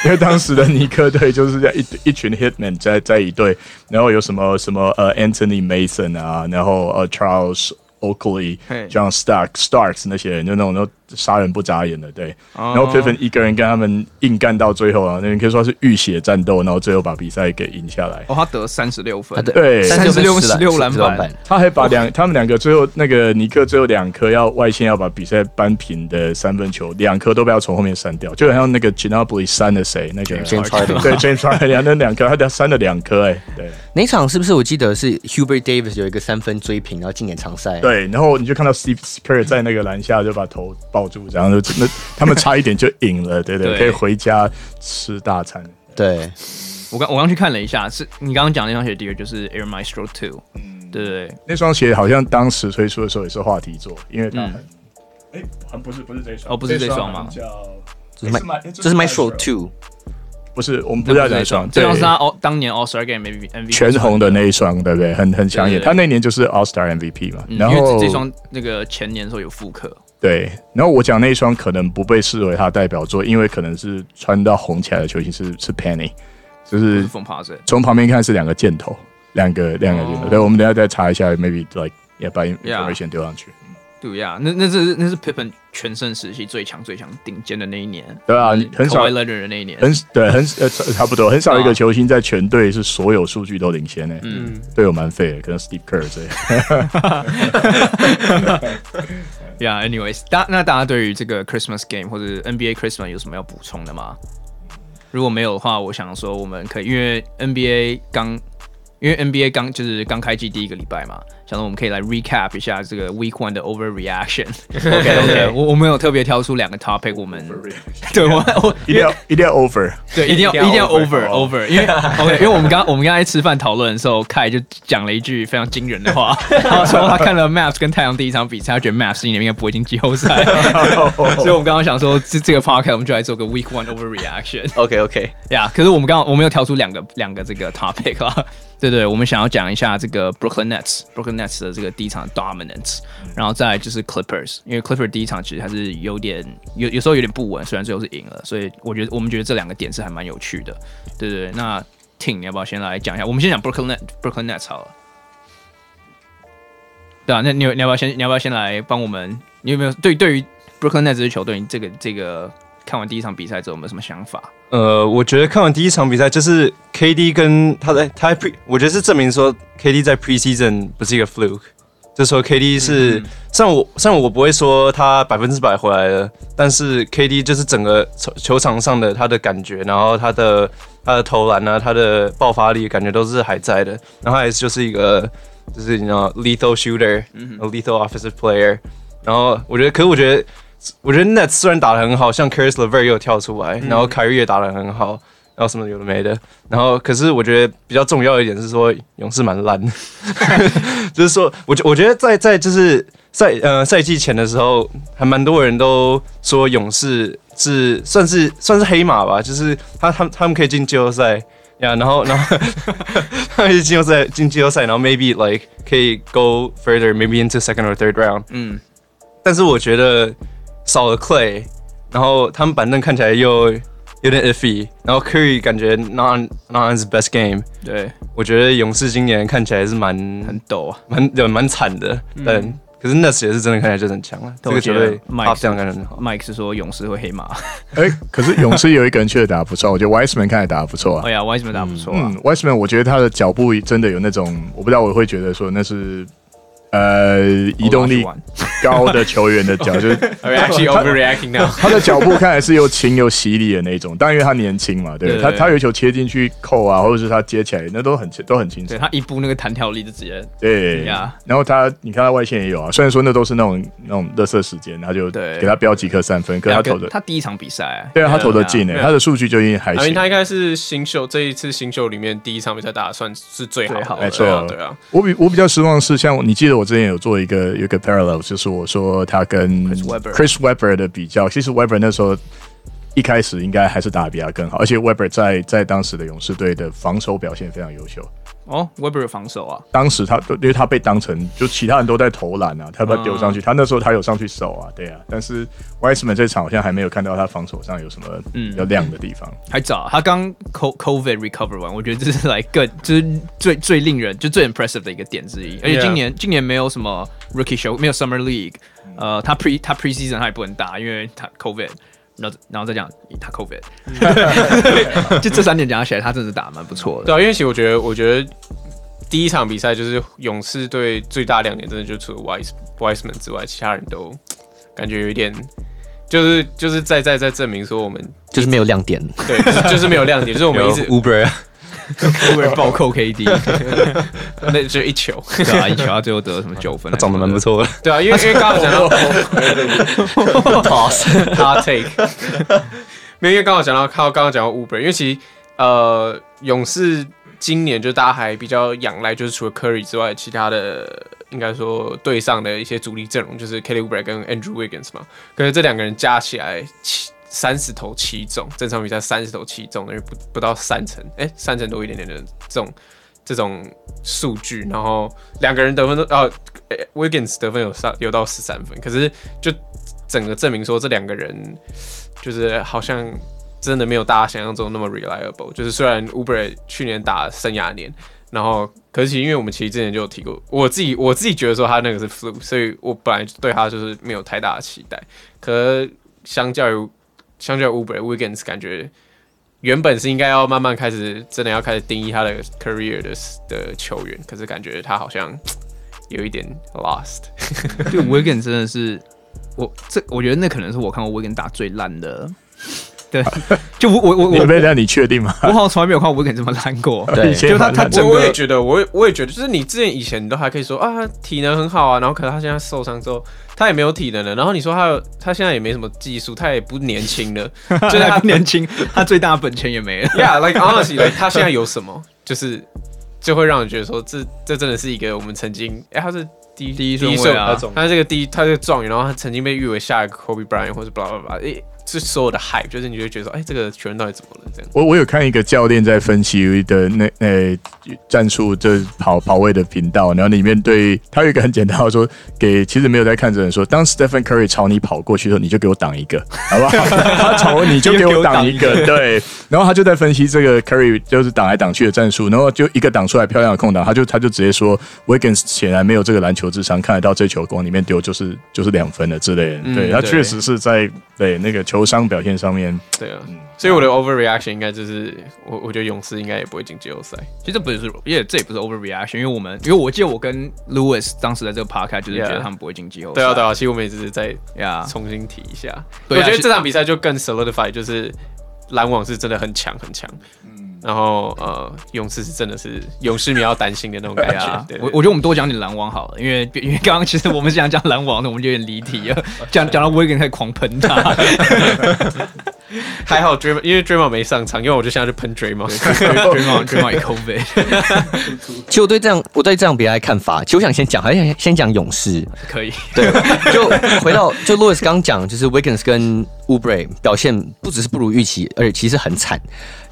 因为当时的尼克队就是在一一群 Hitman 在在一队，然后有什么什么呃 Anthony Mason 啊，然后呃 Charles Oakley、John Starks、Starks 那些人，就那种都。杀人不眨眼的，对。然后 Pippen 一个人跟他们硬干到最后啊，那可以说是浴血战斗，然后最后把比赛给赢下来。哦，他得三十六分，对，三十六十六篮板。他还把两，他们两个最后那个尼克最后两颗要外线要把比赛扳平的三分球，两颗都被他从后面删掉，就好像那个 Ginobili 删了谁，那个 James Harden，对 James Harden 那两颗，他得删了两颗，哎，对。那场是不是我记得是 Hubert Davis 有一个三分追平，然后进演长赛？对，然后你就看到 Steve Kerr 在那个篮下就把头抱住，然后就。那他们差一点就赢了，对对，可以回家吃大餐。对，我刚我刚去看了一下，是你刚刚讲那双鞋，第二就是 Air Maestro Two，嗯，对。对，那双鞋好像当时推出的时候也是话题作，因为它很，哎、嗯，还不是不是这双，哦，不是这双吗？叫这是 My 这是 Maestro Two，不是，我们不知道哪一双，这双是他哦当年 All Star Game MVP 全红的那一双，对不对？很很抢眼，他那年就是 All Star MVP 嘛，然后这双那个前年的时候有复刻。对，然后我讲那一双可能不被视为他代表作，因为可能是穿到红起来的球星是是 Penny，就是从旁边看是两个箭头，两个两个箭头。对，我们等下再查一下，maybe like 也把 information 丢上去。对呀，那那是那是 Pippen 全盛时期最强最强顶尖的那一年，对啊，很少的那一年，很对，很呃差不多，很少一个球星在全队是所有数据都领先的。嗯，队友蛮废的，可能 Steve Kerr 这样。Yeah，anyways，大那大家对于这个 Christmas game 或者 NBA Christmas 有什么要补充的吗？如果没有的话，我想说我们可以，因为 NBA 刚，因为 NBA 刚就是刚开季第一个礼拜嘛。想说我们可以来 recap 一下这个 Week One 的 Overreaction。OK OK，我我们有特别挑出两个 topic，我们 对我我一定要一定要 over，对，一定要一定要 over over，因为 OK，因为我们刚我们刚才吃饭讨论的时候，Kai 就讲了一句非常惊人的话，他说他看了 Maps 跟太阳第一场比赛，他觉得 Maps 今年应该不会进季后赛，所以我们刚刚想说这这个 podcast 我们就来做个 Week One Overreaction。OK OK，呀，可是我们刚刚我们有挑出两个两个这个 topic 啊。对对，我们想要讲一下这个 Brooklyn Nets，Brooklyn Nets 的这个第一场 dominance，然后再就是 Clippers，因为 Clippers 第一场其实还是有点有有时候有点不稳，虽然最后是赢了，所以我觉得我们觉得这两个点是还蛮有趣的。对对对，那 t i n 你要不要先来讲一下？我们先讲 brooklyn net brooklyn Nets 好了。对啊，那你有你要不要先你要不要先来帮我们？你有没有对对于 Brooklyn Nets 这支球队，这个这个看完第一场比赛之后有没有什么想法？呃，我觉得看完第一场比赛，就是 KD 跟他在他 pre，我觉得是证明说 KD 在 preseason 不是一个 fluke，就是说 KD 是，虽然我虽然我不会说他百分之百回来了，但是 KD 就是整个球球场上的他的感觉，然后他的他的投篮啊，他的爆发力感觉都是还在的，然后还是就是一个就是你知道 lethal shooter，a lethal offensive player。然后我觉得，可是我觉得，我觉得 Nets 虽然打得很好，像 Caris LeVert 又有跳出来，然后凯瑞也打得很好，然后什么有的没的。然后，可是我觉得比较重要一点是说，勇士蛮烂的，就是说，我觉我觉得在在就是赛呃赛季前的时候，还蛮多人都说勇士是算是算是黑马吧，就是他他他们可以进季后赛呀，然后然后 他们进季后赛进季后赛，然后 maybe like 可以 go further maybe into second or third round，嗯。但是我觉得少了 Clay，然后他们板凳看起来又有点 iffy，然后 Curry 感觉 not not his best game。对，我觉得勇士今年看起来是蛮很抖啊，蛮有蛮惨的。但、嗯、可是 Nets 也是真的看起来就很强了。这个球队 Mike 这样感觉很好。Mike 是说勇士会黑马。哎、欸，可是勇士有一个人确实打得不错，我觉得 Wiseman 看起来打得不错啊。哎呀，Wiseman 打得不错啊。嗯，Wiseman 我觉得他的脚步真的有那种，我不知道我会觉得说那是。呃，移动力高的球员的脚 就是 actually overreacting now。他的脚步看来是又轻又犀利的那种，但因为他年轻嘛，对，他他有球切进去扣啊，或者是他接起来，那都很都很轻松。他一步那个弹跳力就直接对呀。然后他，你看他外线也有啊，虽然说那都是那种那种垃圾时间，他就给他标几颗三分，可是他投的他第一场比赛，对啊，他投的进诶，他的数据就已经还行。他应该是新秀这一次新秀里面第一场比赛打的算是最好的，没错，对啊。我比我比较失望是，像你记得我之前有做一个。有一个 parallel，就是我说他跟 Chris Webber 的比较，其实 Webber 那时候一开始应该还是打的比他更好，而且 Webber 在在当时的勇士队的防守表现非常优秀。哦，Webber 的防守啊，当时他因为他被当成就其他人都在投篮啊，他把他丢上去，他那时候他有上去守啊，对啊。但是 Wiseman 这场好像还没有看到他防守上有什么嗯要亮的地方，嗯、还早。他刚 COVID recover 完，我觉得这是来更就是最最令人就最 impressive 的一个点之一。而且今年 Yeah. 今年没有什么 Rookie Show，没有 Summer League，呃，他 Pre 他 Preseason 他也不能打，因为他 COVID。然后，然后再讲他 COVID，就这三点加起来，他真的打蛮不错的。对啊，因为其实我觉得，我觉得第一场比赛就是勇士队最大亮点，真的就除了 Wise Wiseman 之外，其他人都感觉有一点，就是就是在在在证明说我们就是没有亮点，对，就是、就是没有亮点，就是我们一直 Uber。不会暴扣 KD，那就一球，对啊，一球他最后得了什么九分？他长得蛮不错的，对啊，因为 因为刚刚讲到 toss hard take，没有，因为刚好讲到靠刚刚讲到 Uber，因为其实呃勇士今年就大家还比较仰赖，就是除了 Curry 之外，其他的应该说队上的一些主力阵容就是 Kelly Oubre 跟 Andrew Wiggins 嘛，可是这两个人加起来七。三十投七中，正常比赛三十投七中，因为不不到三成，哎、欸，三成多一点点的这种这种数据，然后两个人得分都哦、欸、，Wiggins 得分有上有到十三分，可是就整个证明说这两个人就是好像真的没有大家想象中那么 reliable，就是虽然 Uber 去年打生涯年，然后可是因为我们其实之前就有提过，我自己我自己觉得说他那个是 fluke，所以我本来对他就是没有太大的期待，可相较于相较 Uber Wiggins 感觉原本是应该要慢慢开始，真的要开始定义他的 career 的的球员，可是感觉他好像有一点 lost。就 Wiggins 真的是我这，我觉得那可能是我看过 Wiggins 打最烂的。对，就我我我我，没让你确定吗？我好像从来没有看过 Wiggins 这么烂过。对，就他他我我也觉得，我也我也觉得，就是你之前以前你都还可以说啊，体能很好啊，然后可能他现在受伤之后。他也没有体能了，然后你说他，他现在也没什么技术，他也不年轻了，就是他不年轻，他最大的本钱也没了。Yeah，like honestly，like, 他现在有什么？就是就会让人觉得说，这这真的是一个我们曾经，哎、欸，他是第一第一顺位啊，他这个第一，他这个状元，然后他曾经被誉为下一个 Kobe Bryant 或者 blah blah blah，哎是所有的 hype，就是你就会觉得说，哎，这个球员到底怎么了？这样。我我有看一个教练在分析的那那战术，就是跑跑位的频道，然后里面对他有一个很简单的说，给其实没有在看的人说，当 Stephen Curry 朝你跑过去的时候，你就给我挡一个，好不好？他朝你就给我挡一个，对。然后他就在分析这个 Curry 就是挡来挡去的战术，然后就一个挡出来漂亮的空档，他就他就直接说，Wiggins 显然没有这个篮球智商，看得到这球往里面丢就是就是两分了之类的。嗯、对他确实是在对那个球商表现上面，对啊。嗯所以我的 overreaction 应该就是我，我觉得勇士应该也不会进季后赛。其实这不是，因为这也不是 overreaction，因为我们，因为我记得我跟 Lewis 当时在这个 podcast 就是觉得他们不会进季后赛。对啊，对啊，其实我们也只是在呀重新提一下。我觉得这场比赛就更 solidify，就是篮网是真的很强很强。然后呃，勇士是真的是勇士你要担心的那种感觉。啊、对我我觉得我们多讲点篮网好了，因为 因为刚刚其实我们是想讲篮网的，我们就有点离题了，讲讲到 Wiggins 开始狂喷他。还好 Draymond 因为 Draymond 没上场，因为我就现在去喷 Draymond，Draymond 也 COVID。其实我对这样我对这样别人的看法，其实我想先讲，还想先讲勇士。可以。对，就回到就 Louis 刚讲，就是 Wiggins 跟 Oubre 表现不只是不如预期，而且其实很惨。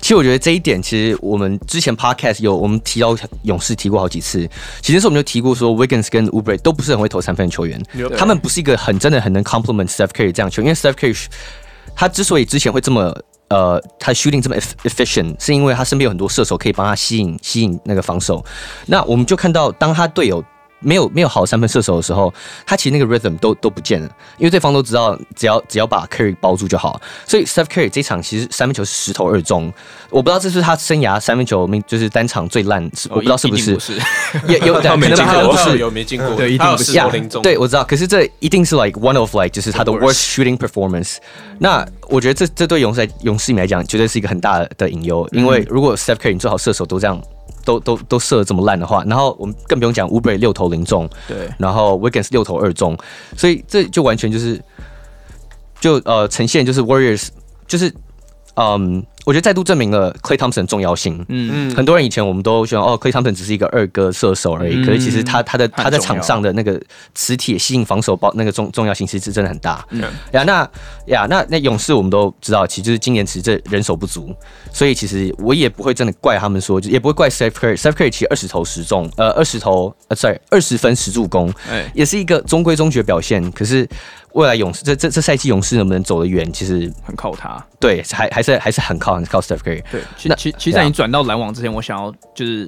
其实我觉得这一点，其实我们之前 Podcast 有我们提到勇士提过好几次。其实是我们就提过说，Wiggins 跟 Oubre 都不是很会投三分的球员，他们不是一个很真的很能 complement Steph Curry 这样球员，因为 Steph Curry。他之所以之前会这么呃，他 shooting 这么 efficient，是因为他身边有很多射手可以帮他吸引吸引那个防守。那我们就看到，当他队友。没有没有好三分射手的时候，他其实那个 rhythm 都都不见了，因为对方都知道只要只要把 Curry 包住就好。所以 Steph Curry 这场其实三分球是十投二中，我不知道这是他生涯三分球就是单场最烂，我不知道是不是？也有可能他不是 有没进过，对，一定不是。对，我知道，可是这一定是 like one of like 就是他的 worst shooting performance。那我觉得这这对勇士勇士来讲绝对是一个很大的隐忧，因为如果 Steph Curry 你最好射手都这样。都都都射的这么烂的话，然后我们更不用讲，Oubre 六投零中，对，然后 Wiggins 六投二中，所以这就完全就是，就呃呈现就是 Warriors 就是嗯。我觉得再度证明了 Clay Thompson 的重要性。嗯嗯，很多人以前我们都说哦，Clay Thompson 只是一个二哥射手而已。嗯、可是其实他他的他在场上的那个磁铁吸引防守包那个重重要性其实是真的很大。嗯呀，那呀那那勇士我们都知道，其实就是今年其实这人手不足，所以其实我也不会真的怪他们说，就也不会怪 Steph Curry。Steph Curry 其实二十投十中，呃二十投呃 sorry 二十分十助攻，哎，也是一个中规中矩的表现。可是。未来勇士这这这赛季勇士能不能走得远，其实很靠他。对，还还是还是很靠很靠 Steph Curry。对，其实其其实在你转到篮网之前，我想要就是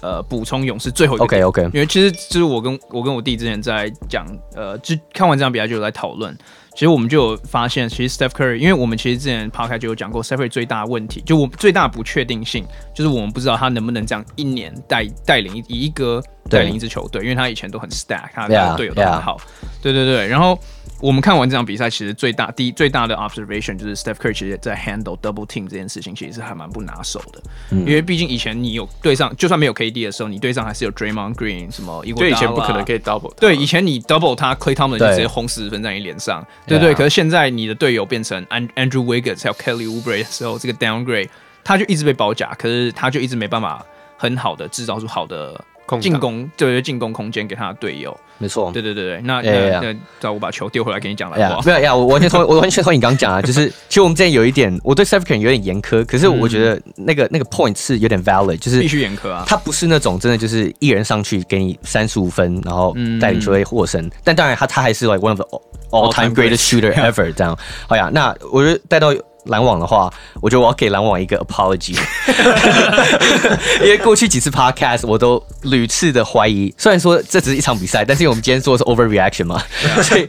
呃补充勇士最后一个 OK OK，因为其实就是我跟我跟我弟之前在讲呃，就看完这场比赛就有在讨论。其实我们就有发现，其实 Steph Curry，因为我们其实之前 Podcast 就有讲过，Steph Curry 最大的问题，就我最大的不确定性，就是我们不知道他能不能这样一年带带领一一个带领一支球队，因为他以前都很 stack，他的队友都很好。对对对，然后。我们看完这场比赛，其实最大第一最大的 observation 就是 Steph Curry 其实在 handle double team 这件事情，其实是还蛮不拿手的。嗯、因为毕竟以前你有对上，就算没有 KD 的时候，你对上还是有 Draymond Green 什么，因为以前不可能可以 double。对，以前你 double 他，Klay Thompson 就直接轰四十分在你脸上，对对，对。可是现在你的队友变成 Andrew Wiggins 还有 Kelly Oubre 的时候，这个 downgrade 他就一直被包夹，可是他就一直没办法很好的制造出好的。进攻，对对，进攻空间给他的队友，没错，对对对对，那那那我把球丢回来给你讲了，没有呀，我完全同我完全同意你刚刚讲啊，就是 其实我们之前有一点，我对 Steph Curry 有点严苛，可是我觉得那个那个 point 是有点 valid，就是必须严苛啊，他不是那种真的就是一人上去给你三十五分，然后带领球队获胜，但当然他他还是 like one of the all time greatest shooter ever 这样，好呀，那我就带到。篮网的话，我觉得我要给篮网一个 apology，因为过去几次 podcast 我都屡次的怀疑，虽然说这只是一场比赛，但是因为我们今天做的是 overreaction 嘛，所以。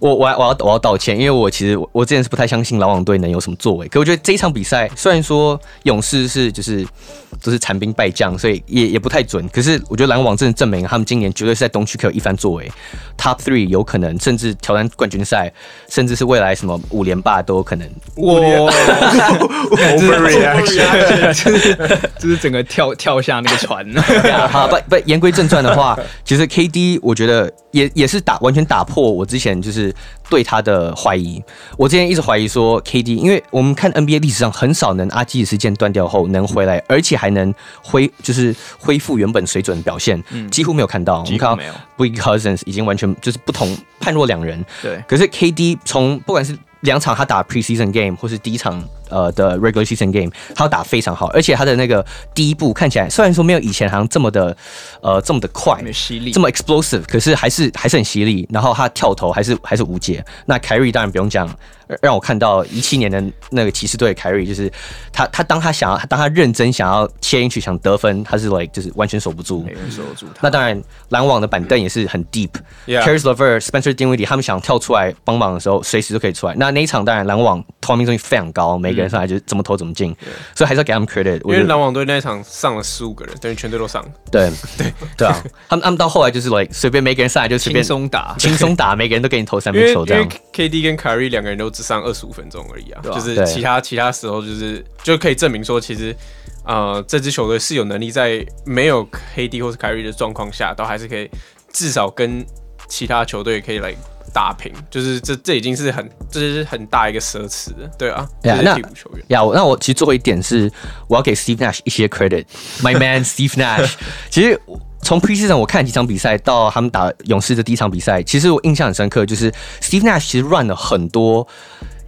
我我我要我要道歉，因为我其实我我之前是不太相信篮网队能有什么作为。可我觉得这一场比赛，虽然说勇士是就是都是残兵败将，所以也也不太准。可是我觉得篮网真的证明，他们今年绝对是在东区可以有一番作为，Top Three 有可能，甚至挑战冠军赛，甚至是未来什么五连霸都有可能。哇！Overreaction，就是整个跳跳下那个船。好，不不，言归正传的话，其实 KD 我觉得也也是打完全打破我之前就是。对他的怀疑，我之前一直怀疑说 KD，因为我们看 NBA 历史上很少能阿基里斯腱断掉后能回来，而且还能恢就是恢复原本水准的表现，嗯、几乎没有看到。几乎没有。Boogie Cousins 已经完全就是不同判若两人。对。可是 KD 从不管是两场他打 preseason game 或是第一场呃的 regular season game，他要打非常好，而且他的那个第一步看起来虽然说没有以前好像这么的呃这么的快，犀利，这么 explosive，可是还是还是很犀利。然后他跳投还是还是无解。那 Kyrie 当然不用讲，让我看到一七年的那个骑士队 Kyrie，就是他他当他想要当他认真想要切进去想得分，他是 like 就是完全守不住，没人守住他。那当然篮网的板凳也是很 deep，Caris LeVert、Spencer Dinwiddie 他们想跳出来帮忙的时候，随时都可以出来。那那一场当然篮网投篮命中率非常高，每个人上来就怎么投怎么进，所以还是要给他们 credit。因为篮网队那一场上了十五个人，等于全队都上。对对 对啊，他们他们到后来就是 like 随便每个人上来就随便轻松打，轻松打，每个人都给你投三分球这样。KD 跟 Kyrie 两个人都只上二十五分钟而已啊，就是其他其他时候就是就可以证明说，其实呃这支球队是有能力在没有 KD 或是 Kyrie 的状况下，都还是可以至少跟其他球队可以来。打平，就是这这已经是很这是很大一个奢侈了，对啊。呀，那呀，那我其实最后一点是，我要给 Steve Nash 一些 credit，My man Steve Nash。其实从 Preseason 我看几场比赛到他们打勇士的第一场比赛，其实我印象很深刻，就是 Steve Nash 其实 run 了很多。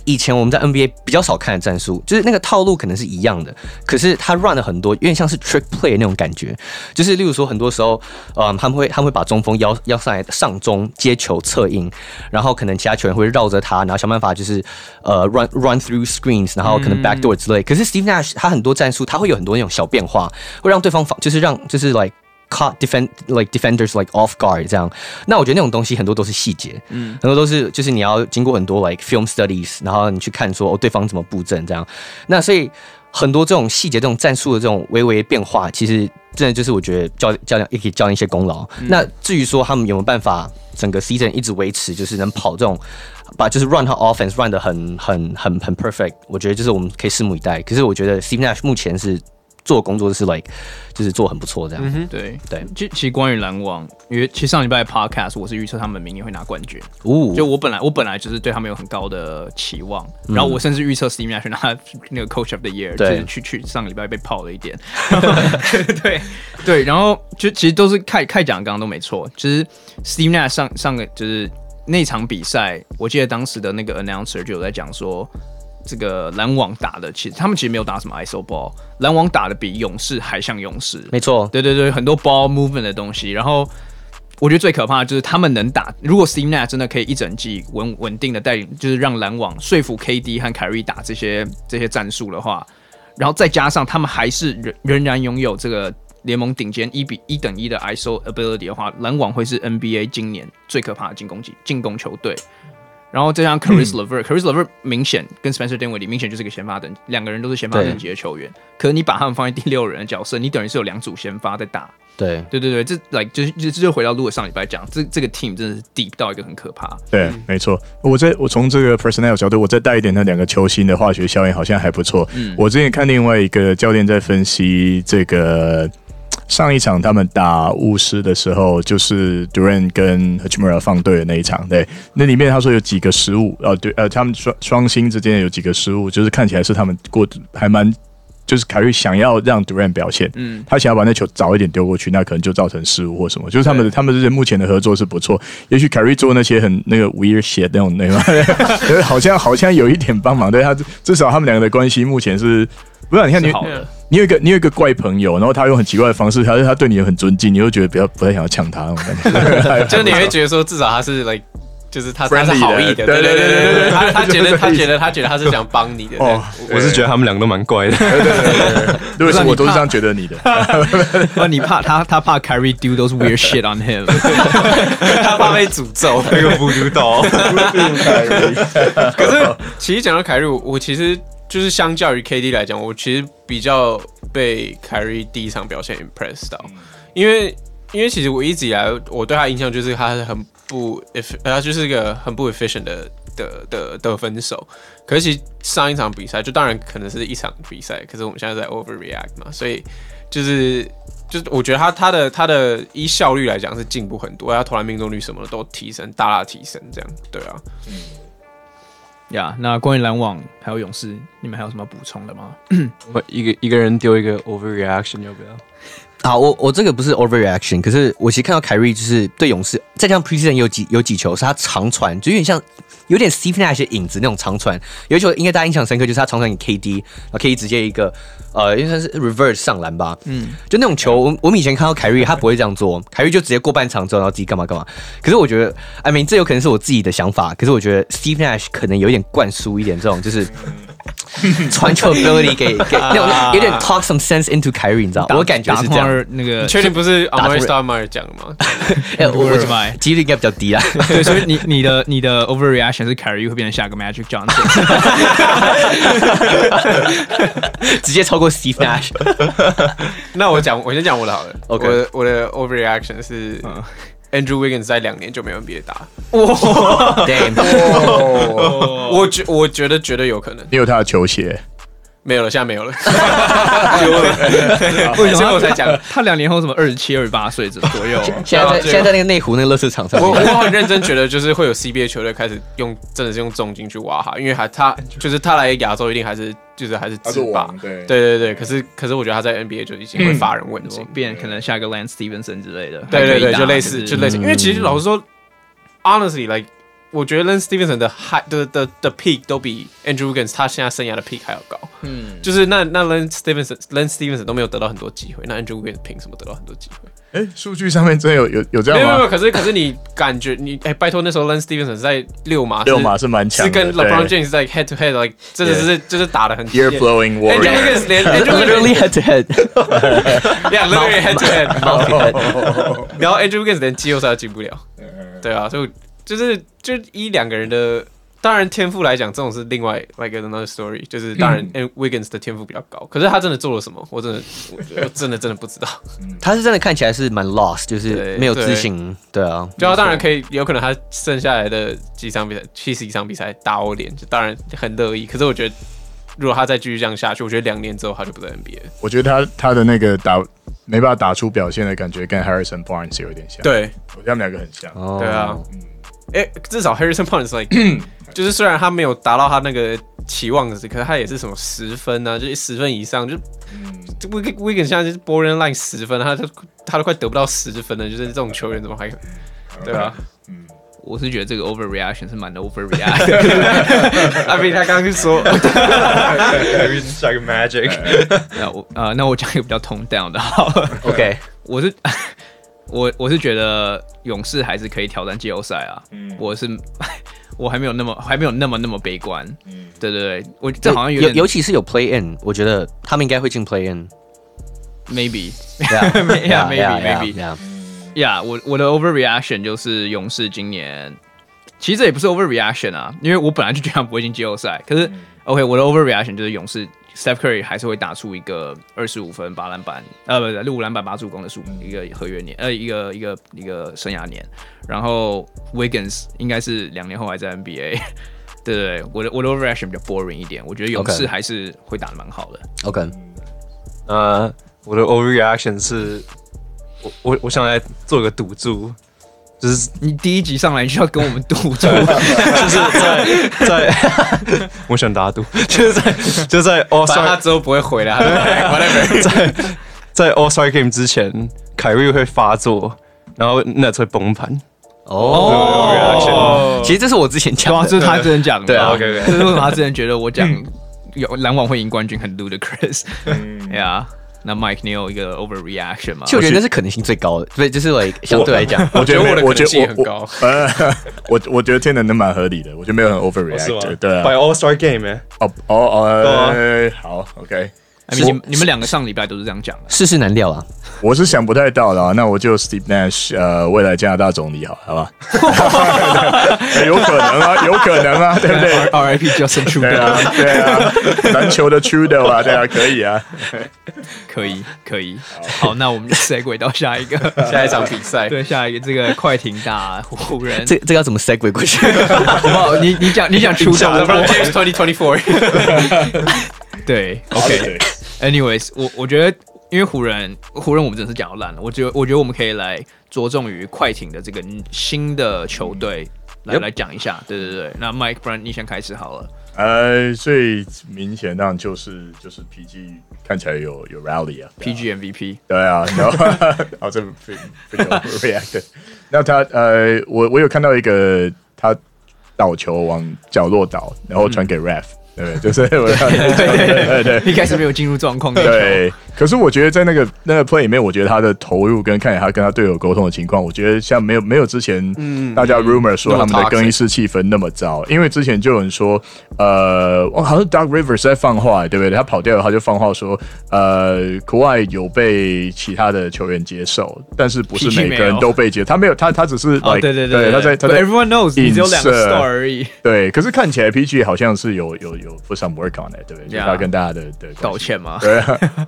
以前我们在 NBA 比较少看的战术，就是那个套路可能是一样的，可是他 run 了很多，有点像是 trick play 那种感觉。就是例如说，很多时候，嗯，他们会他们会把中锋邀邀上来上中接球策应，然后可能其他球员会绕着他，然后想办法就是呃 run run through screens，然后可能 backdoor 之类。可是 Steve Nash 他很多战术，他会有很多那种小变化，会让对方防，就是让就是 like。Caught defend like defenders like off guard 这样，那我觉得那种东西很多都是细节，嗯，很多都是就是你要经过很多 like film studies，然后你去看说哦对方怎么布阵这样，那所以很多这种细节、这种战术的这种微微变化，其实真的就是我觉得教教练也可以教一些功劳。嗯、那至于说他们有没有办法整个 season 一直维持，就是能跑这种把就是 run 和 offense run 的很很很很 perfect，我觉得就是我们可以拭目以待。可是我觉得 Steve Nash 目前是。做工作是 like，就是做很不错这样。嗯，对对。就其实关于篮网，因为其实上礼拜的 podcast 我是预测他们明年会拿冠军。哦。就我本来我本来就是对他们有很高的期望，嗯、然后我甚至预测 Steve Nash 拿那个 Coach of the Year，就是去去上礼拜被泡了一点。对对，然后就其实都是开开讲，刚刚都没错。就是 Steve Nash 上上个就是那场比赛，我记得当时的那个 announcer 就有在讲说。这个篮网打的，其实他们其实没有打什么 ISO ball，篮网打的比勇士还像勇士。没错，对对对，很多 ball movement 的东西。然后我觉得最可怕的就是他们能打，如果 Steve Nash 真的可以一整季稳稳定的带领，就是让篮网说服 KD 和凯瑞打这些这些战术的话，然后再加上他们还是仍仍然拥有这个联盟顶尖一比一等一的 ISO ability 的话，篮网会是 NBA 今年最可怕的进攻级进攻球队。然后再加上 Caris LeVert，Caris LeVert 明显跟 Spencer Dinwiddie 明显就是个先发等，两个人都是先发等级的球员。可是你把他们放在第六人的角色，你等于是有两组先发在打。对对对对，这来、like, 就就这就回到如果上礼拜讲，这这个 team 真的是 deep 到一个很可怕。对，嗯、没错。我在我从这个 personnel 角度，我再带一点那两个球星的化学效应，好像还不错。嗯，我之前看另外一个教练在分析这个。上一场他们打巫师的时候，就是 Durant 跟 Hachimura 放队的那一场，对，那里面他说有几个失误，呃，对，呃，他们双双星之间有几个失误，就是看起来是他们过还蛮，就是凯瑞想要让 Durant 表现，嗯，他想要把那球早一点丢过去，那可能就造成失误或什么，就是他们的他们之间目前的合作是不错，也许凯瑞做那些很那个 weird shit 那种那个，好像好像有一点帮忙，对他至少他们两个的关系目前是。不是，你看你，你有一个你有一个怪朋友，然后他用很奇怪的方式，他他对你也很尊敬，你又觉得比较不太想要抢他那种感觉，就你会觉得说，至少他是 like，就是他他是好意的，对对对对对，他他觉得他觉得他觉得他是想帮你的。哦，我是觉得他们两个都蛮怪的，对对对，为什么我都是这样觉得你的？那你怕他他怕 carry do those weird shit on him，他怕被诅咒，那个不知道。可是其实讲到凯瑞，我其实。就是相较于 KD 来讲，我其实比较被凯瑞第一场表现 impressed 到，因为因为其实我一直以来我对他印象就是他是很不 eff，他就是一个很不 efficient 的的的得分手。可是其实上一场比赛就当然可能是一场比赛，可是我们现在在 overreact 嘛，所以就是就是我觉得他他的他的依效率来讲是进步很多，他投篮命中率什么的都提升，大大提升，这样对啊。嗯呀那关于篮网还有勇士，你们还有什么补充的吗？我一个一个人丢一个 overreaction 要不要？好，我我这个不是 overreaction，可是我其实看到凯瑞就是对勇士，再加上 preseason 有几有几球是他长传，就有点像有点 Steve Nash 的影子那种长传。有一球应该大家印象深刻，就是他长传给 KD，然后 KD 直接一个呃，应该是 reverse 上篮吧。嗯，就那种球，我我们以前看到凯瑞他不会这样做，凯瑞就直接过半场之后，然后自己干嘛干嘛。可是我觉得，I mean 这有可能是我自己的想法，可是我觉得 Steve Nash 可能有点灌输一点这种就是。传球 ability 给给那种有点 talk some sense into Kyrie，你知道？我感觉是这样。那个确定不是 Amari Stoudemire 讲的吗？哎，我怎么几率应该比较低啊？对，所以你你的你的 overreaction 是 Kyrie 会变成下个 Magic Johnson，直接超过 Steve Nash。那我讲，我先讲我的好了。OK，我的我的 overreaction 是。Andrew Wiggins 在两年就没有 NBA 打，哇！我觉我觉得绝对有可能。你有他的球鞋？没有了，现在没有了。为什么我才讲？他两年后什么二十七、二十八岁左右？现在在现在在那个内湖那个乐视场上，我我很认真觉得，就是会有 CBA 球队开始用，真的是用重金去挖他，因为还他就是他来亚洲一定还是就是还是制霸，对对对对。可是可是我觉得他在 NBA 就已经会发人问津，变可能下一个 Lance Stephenson 之类的。对对对，就类似就类似，因为其实老实说，honestly like。我觉得 Lance Stephenson 的 high 的的的 peak 都比 Andrew Wiggins 他现在生涯的 peak 还要高。嗯，就是那那 Lance Stephenson Lance Stephenson 都没有得到很多机会，那 Andrew Wiggins 凭什么得到很多机会？哎，数据上面真的有有有这样吗？没有没有，可是可是你感觉你哎，拜托那时候 Lance Stephenson 在六码六码是蛮强，是跟 LeBron James 在 head to head，like 真的是就是打的很 ear blowing warrior。Andrew Wiggins 连 literally head to head，yeah literally head to head，然后 Andrew Wiggins 连季后赛都进不了，对啊，就。就是就一两个人的，当然天赋来讲，这种是另外 like another story。就是当然，Wiggins 的天赋比较高，可是他真的做了什么？我真的，我真的真的不知道。他是真的看起来是蛮 lost，就是没有自信。对啊，就他当然可以，有可能他剩下来的几场比赛，七十几场比赛打欧联，就当然很乐意。可是我觉得，如果他再继续这样下去，我觉得两年之后他就不在 NBA。我觉得他他的那个打没办法打出表现的感觉，跟 Harrison Barnes 有点像。对，我觉得他们两个很像。对啊。哎，至少 Harrison Barnes like，就是虽然他没有达到他那个期望值，可是他也是什么十分啊，就是十分以上，就 Wiggins 现在就是 borderline 十分，他都他都快得不到十分了，就是这种球员怎么还对吧？嗯，我是觉得这个 overreaction 是蛮 overreaction，。阿斌他刚刚就说，Harrison 像个 magic。那我啊，那我讲一个比较 tone down 的，好，OK，我是。我我是觉得勇士还是可以挑战季后赛啊，嗯，我是 我还没有那么还没有那么那么悲观，嗯，对对对，我这好像有尤其是有 play in，我觉得他们应该会进 play in，maybe，yeah，maybe，maybe，yeah，我我的 overreaction 就是勇士今年。其实这也不是 overreaction 啊，因为我本来就觉得他不会进季后赛，可是 OK，我的 overreaction 就是勇士。Steph Curry 还是会打出一个二十五分、八篮板，呃，不对，六五篮板、八助攻的数，一个合约年，呃，一个一个一个生涯年。然后 Wiggins 应该是两年后还在 NBA，对对对，我的我的 overreaction 比较 boring 一点，我觉得勇士还是会打的蛮好的。OK，呃，我的 overreaction 是，我我我想来做个赌注。就是你第一集上来就要跟我们赌 注，就是在在，我想打赌，就是在就在 All Star 他之后不会回来，whatever，在在 All Star Game 之前，凯瑞会发作，然后 Nets 会崩盘。哦，其实这是我之前讲的，这是他之前讲的，对啊，这是为什么他之前觉得我讲有篮网会赢冠军很 ludicrous，呀。那 Mike，你有一个 overreaction 吗？就我觉得那是可能性最高的，所以就是 like 相对来讲，我觉得我的可能性很高。呃，我我觉得天能能蛮合理的，我觉得没有很 overreact，对啊。By All Star Game，哦哦哦，好，OK。你们你们两个上礼拜都是这样讲的，世事难料啊。我是想不太到的，那我就 Steve Nash，呃，未来加拿大总理，好，好吧？有可能啊，有可能啊，对不对？RIP Justin Trudeau，对啊，篮球的 Trudeau 啊，对啊，可以啊，可以，可以。好，那我们就 segue 到下一个下一场比赛，对，下一个这个快艇打湖人，这这要怎么 segue 过去？好不好？你你讲你讲 Trudeau twenty twenty four，对，OK。Anyways，我我觉得。因为湖人，湖人我们真的是讲到烂了。我觉得，我觉得我们可以来着重于快艇的这个新的球队来来讲一下。对对对，那 Mike，不然你先开始好了。呃，最明显当然就是就是 PG 看起来有有 rally 啊，PG MVP。对啊，然后 哦这非非常 react。那他呃，我我有看到一个他倒球往角落倒，然后传给 ref。对，就是我 对对对，一开始没有进入状况。对，可是我觉得在那个那个 play 里面，我觉得他的投入跟看起来他跟他队友沟通的情况，我觉得像没有没有之前大家 rumor 说他们的更衣室气氛那么糟，因为之前就有人说，呃，好像 Doug Rivers 在放话，对不对？他跑掉了，他就放话说，呃，Kawhi 有被其他的球员接受，但是不是每个人都被接，他没有，他他只是，对对对，他在他在 Everyone knows 你只有两个 star 而已，对，可是看起来 PG 好像是有有有。put some work on it，对不对？就是他跟大家的的道歉吗？对，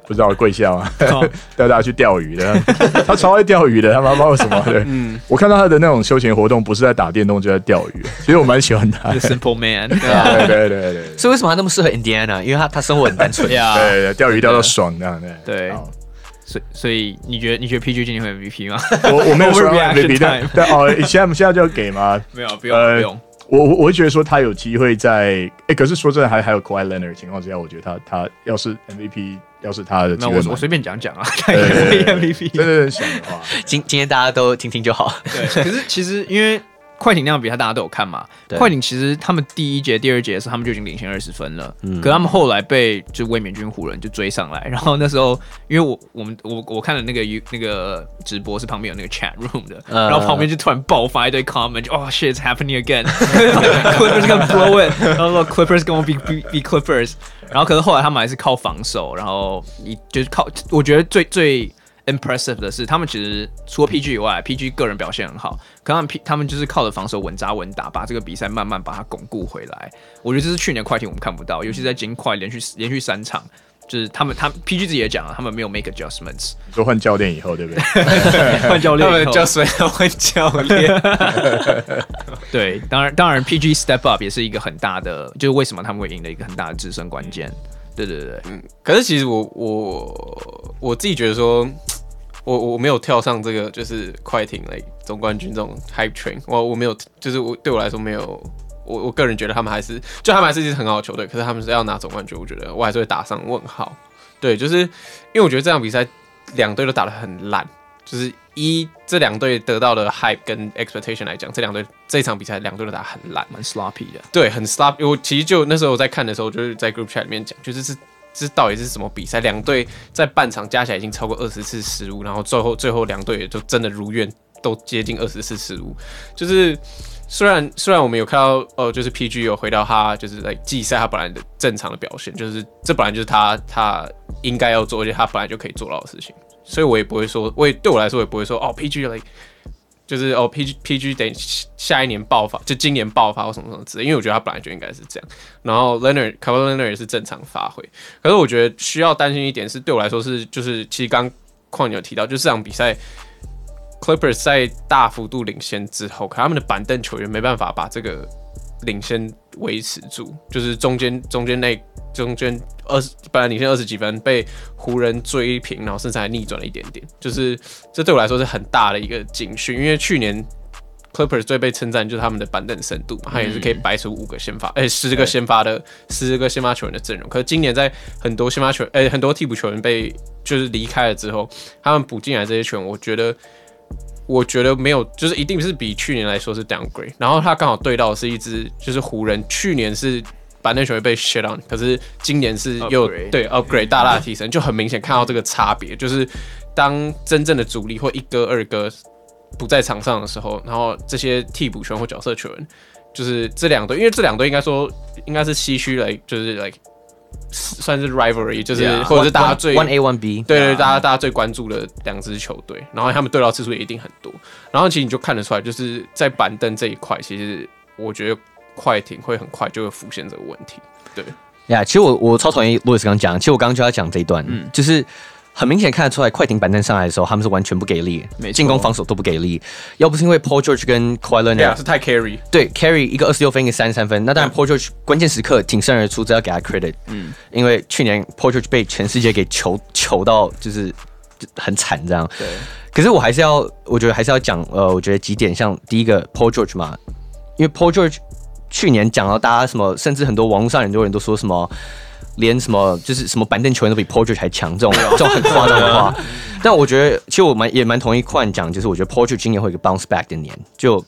不知道 跪下吗？带大家去钓鱼的，他超爱钓鱼的，他妈妈为什么？对，嗯，我看到他的那种休闲活动，不是在打电动，就在钓鱼。其实我蛮喜欢他，Simple Man。对对对对。所以为什么他那么适合 Indiana？因为他他生活很单纯呀。对，钓鱼钓到爽这样。对对。所以所以你觉得你觉得 PG 今年会 MVP 吗？我我没有说 MVP，但但哦，现在现在就要给吗？没有，不用不用。我我我会觉得说他有机会在哎、欸，可是说真的还还有 Kawhi Leonard 的情况之下，我觉得他他要是 MVP，要是他的机会，那我我随便讲讲啊，他也可以 MVP。真的想的话，今今天大家都听听就好。对，可是其实因为。快艇那场比赛，大家都有看嘛？对快艇其实他们第一节、第二节的时候，他们就已经领先二十分了。嗯，可他们后来被就卫冕军湖人就追上来，然后那时候因为我我们我我看了那个那个直播是旁边有那个 chat room 的，呃、然后旁边就突然爆发一堆 comment，就哦 shit，it's happening again，Clippers gonna blow it，然后说 Clippers gonna be be be Clippers，然后可是后来他们还是靠防守，然后一就是靠，我觉得最最。Impressive 的是，他们其实除了 PG 以外，PG 个人表现很好，可他们 P 他们就是靠着防守稳扎稳打，把这个比赛慢慢把它巩固回来。我觉得这是去年快艇我们看不到，尤其在金块连续连续三场，就是他们他们 PG 自己也讲了，他们没有 make adjustments。说换教练以后，对不对？换教练，他们叫谁换教练？对，当然当然 PG step up 也是一个很大的，就是为什么他们会赢的一个很大的制胜关键。对对对，嗯，可是其实我我我自己觉得说，我我没有跳上这个就是快艇来总冠军这种 hype train，我我没有，就是我对我来说没有，我我个人觉得他们还是，就他们还是一支很好的球队，可是他们是要拿总冠军，我觉得我还是会打上问号。对，就是因为我觉得这场比赛两队都打得很烂，就是。一这两队得到的 hype 跟 expectation 来讲，这两队这一场比赛两队都打很烂，蛮 sloppy 的。对，很 sloppy。我其实就那时候我在看的时候，就是在 group chat 里面讲，就是这这到底是什么比赛？两队在半场加起来已经超过二十次失误，然后最后最后两队也就真的如愿都接近二十次失误。就是虽然虽然我们有看到哦，就是 PG 有回到他就是在季赛他本来的正常的表现，就是这本来就是他他应该要做，而且他本来就可以做到的事情。所以我也不会说，我也对我来说也不会说哦，PG like 就是哦，PG PG 等下一年爆发，就今年爆发或什么什么之类，因为我觉得他本来就应该是这样。然后 Leonard，Kevin Leonard 也是正常发挥，可是我觉得需要担心一点是，对我来说是就是其实刚矿有提到，就是这场比赛 Clippers 在大幅度领先之后，可他们的板凳球员没办法把这个领先维持住，就是中间中间那。中间二十本来领先二十几分，被湖人追平，然后甚至还逆转了一点点，就是这对我来说是很大的一个警讯。因为去年 Clippers 最被称赞就是他们的板凳深度嘛，他也是可以摆出五个先发，哎、欸，十个先发的十个先发球员的阵容。可是今年在很多先发球，哎、欸，很多替补球员被就是离开了之后，他们补进来这些球员，我觉得我觉得没有，就是一定是比去年来说是 downgrade。然后他刚好对到的是一支就是湖人，去年是。板凳球员被 shut on，可是今年是又 upgrade, 对 upgrade 大大提升，就很明显看到这个差别，就是当真正的主力或一哥二哥不在场上的时候，然后这些替补球员或角色球员，就是这两队，因为这两队应该说应该是西区来，就是来、like, 算是 rivalry，就是或者是大家最 one A one B，对对，大家大家最关注的两支球队，然后他们对到次数也一定很多，然后其实你就看得出来，就是在板凳这一块，其实我觉得。快艇会很快就会浮现这个问题，对。呀。Yeah, 其实我我超讨厌路易斯刚讲，其实我刚刚就要讲这一段，嗯，就是很明显看得出来，快艇板凳上来的时候，他们是完全不给力，进攻防守都不给力。要不是因为 Paul George 跟 Kawhi Leonard 是太 carry，对 carry 一个二十六分，一个三十三分，那当然 Paul George 关键时刻挺身而出，这要给他 credit，嗯，因为去年 Paul George 被全世界给求求到就是很惨这样，对。可是我还是要，我觉得还是要讲，呃，我觉得几点，像第一个 Paul George 嘛。因为 Paul George 去年讲到大家什么，甚至很多网络上很多人都说什么，连什么就是什么板凳球员都比 George 还强，这种这种很夸张的话。但我觉得，其实我蛮也蛮同意宽讲，就是我觉得 George 今年会有一个 bounce back 的年，就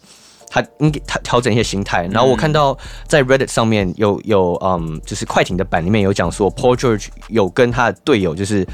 他应该他调整一些心态。然后我看到在 Reddit 上面有有嗯，就是快艇的版里面有讲说 George 有跟他的队友就是。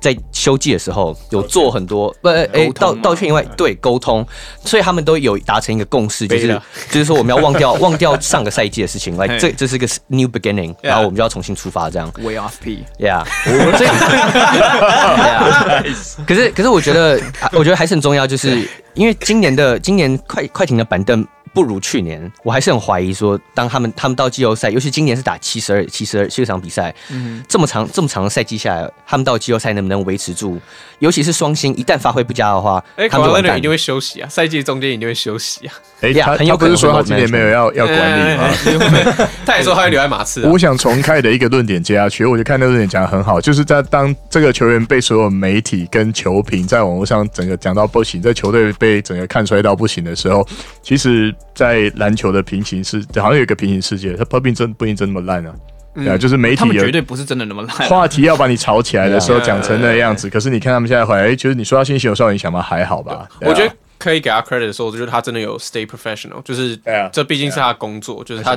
在休季的时候有做很多不诶道道歉以外对沟通，所以他们都有达成一个共识，就是 就是说我们要忘掉 忘掉上个赛季的事情，来这这是个 new beginning，然后我们就要重新出发这样。Way off P，Yeah，可是可是我觉得我觉得还是很重要，就是因为今年的今年快快艇的板凳。不如去年，我还是很怀疑说，当他们他们到季后赛，尤其今年是打七十二七十二七十场比赛，嗯，这么长这么长的赛季下来，他们到季后赛能不能维持住？尤其是双星一旦发挥不佳的话，哎、欸，他们可能一定会休息啊，赛季中间一定会休息啊。哎、欸，他他不是说他今年没有要要管理吗？他也说他会留在马刺、啊。我想重开的一个论点接下去，我就看那个论点讲的很好，就是在当这个球员被所有媒体跟球评在网络上整个讲到不行，在球队被整个看衰到不行的时候，其实。在篮球的平行世，好像有一个平行世界，他不并真不一定真那么烂啊，对啊，就是媒体有绝对不是真的那么烂。话题要把你吵起来的时候讲成那样子，可是你看他们现在回来，哎，就是你说到新秀有受影响吗？还好吧。我觉得可以给他 credit 的时候，就是他真的有 stay professional，就是这毕竟是他的工作，就是他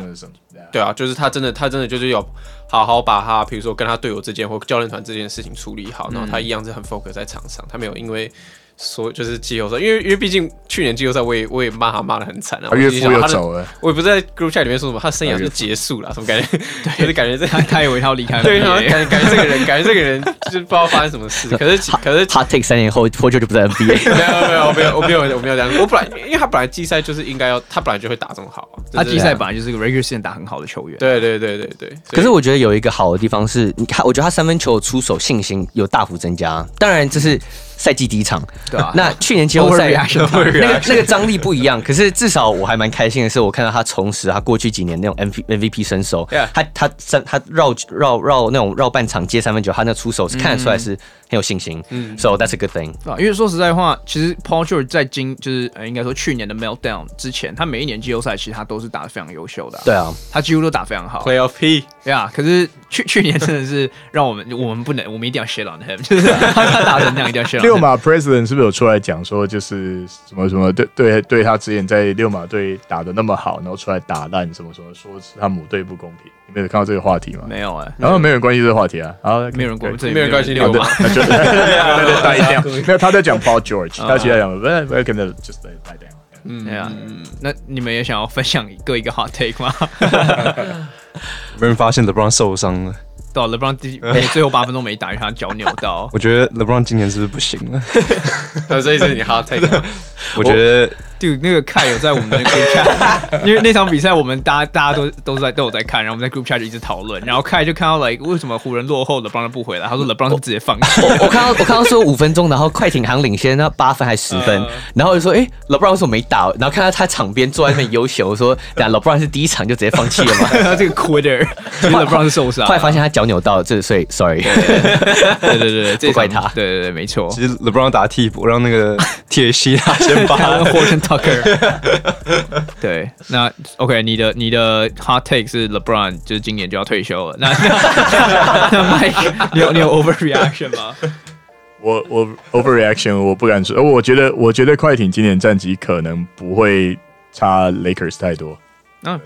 对啊，就是他真的他真的就是有好好把他，比如说跟他队友之间或教练团这件事情处理好，然后他一样是很 focus 在场上，他没有因为。所以就是季后赛，因为因为毕竟去年季后赛我也我也骂他骂的很惨啊，岳父又走了，我也不在 group chat 里面说什么，他生涯就结束了，什么感觉？就是感觉这他他以为他要离开了，对，感觉感觉这个人感觉这个人就是不知道发生什么事，可是 可是他 take 三年后 Paul George 就不在 NBA，没有没有没有我没有我没有这样，我本来因为他本来季赛就是应该要他本来就会打这么好，他季赛本来就是个 regular season 打很好的球员，对对对对对。可是我觉得有一个好的地方是，你看，我觉得他三分球出手信心有大幅增加，当然这是。赛季第一场，对吧？那去年季后赛 那个那个张力不一样，可是至少我还蛮开心的是，我看到他重拾他过去几年那种 M V M V P 身手，他他三他绕绕绕那种绕半场接三分球，他那出手是看得出来是很有信心，嗯，So that's a good thing。啊因为说实在话，其实 Paul George 在今就是呃应该说去年的 Meltdown 之前，他每一年季后赛其实他都是打的非常优秀的，对啊，他几乎都打非常好，Playoff。P，对啊，可是去去年真的是让我们我们不能，我们一定要 shit on him，就是他 打成那样一定要 shit on。六马 President 是不是有出来讲说，就是什么什么对对对他之前在六马队打的那么好，然后出来打烂什么什么，说是他母队不公平？你没有看到这个话题吗？没有哎，然后没有人关心这个话题啊，然后没有人关，没有人关心六马，那就大一点。没有他在讲 Paul George，他其实讲不是不是跟着 just like that。嗯，对啊，那你们也想要分享各一个 hot take 吗？没人发现 LeBron 受伤了。对，LeBron 第 最后八分钟没打，因为他脚扭到。我觉得 LeBron 今年是不是不行了？所以是你 hot take。我觉得。就那个凯有在我们的 group chat，因为那场比赛我们大家大家都都在都有在看，然后我们在 group chat 就一直讨论，然后凯就看到 like 为什么湖人落后了，LeBron 不回来，他说 LeBron 是直接放弃。我看到我看到说五分钟，然后快艇好像领先那八分还十分，呃、然后就说哎、欸、LeBron 为什么没打？然后看到他场边坐在那边优秀，我说等下 LeBron 是第一场就直接放弃了吗？他 这个 quitter，其实 LeBron 是受伤，后来发现他脚扭到，这所以 sorry，对对对对，不怪他，对对对没错。其实 LeBron 打替补，让那个铁西他先发 Horton Tucker。对，那 OK，你的你的 hot take 是 LeBron，就是今年就要退休了。那 那 Mike，你有你有 overreaction 吗？我我 overreaction，我不敢说。我觉得我觉得快艇今年战绩可能不会差 Lakers 太多。嗯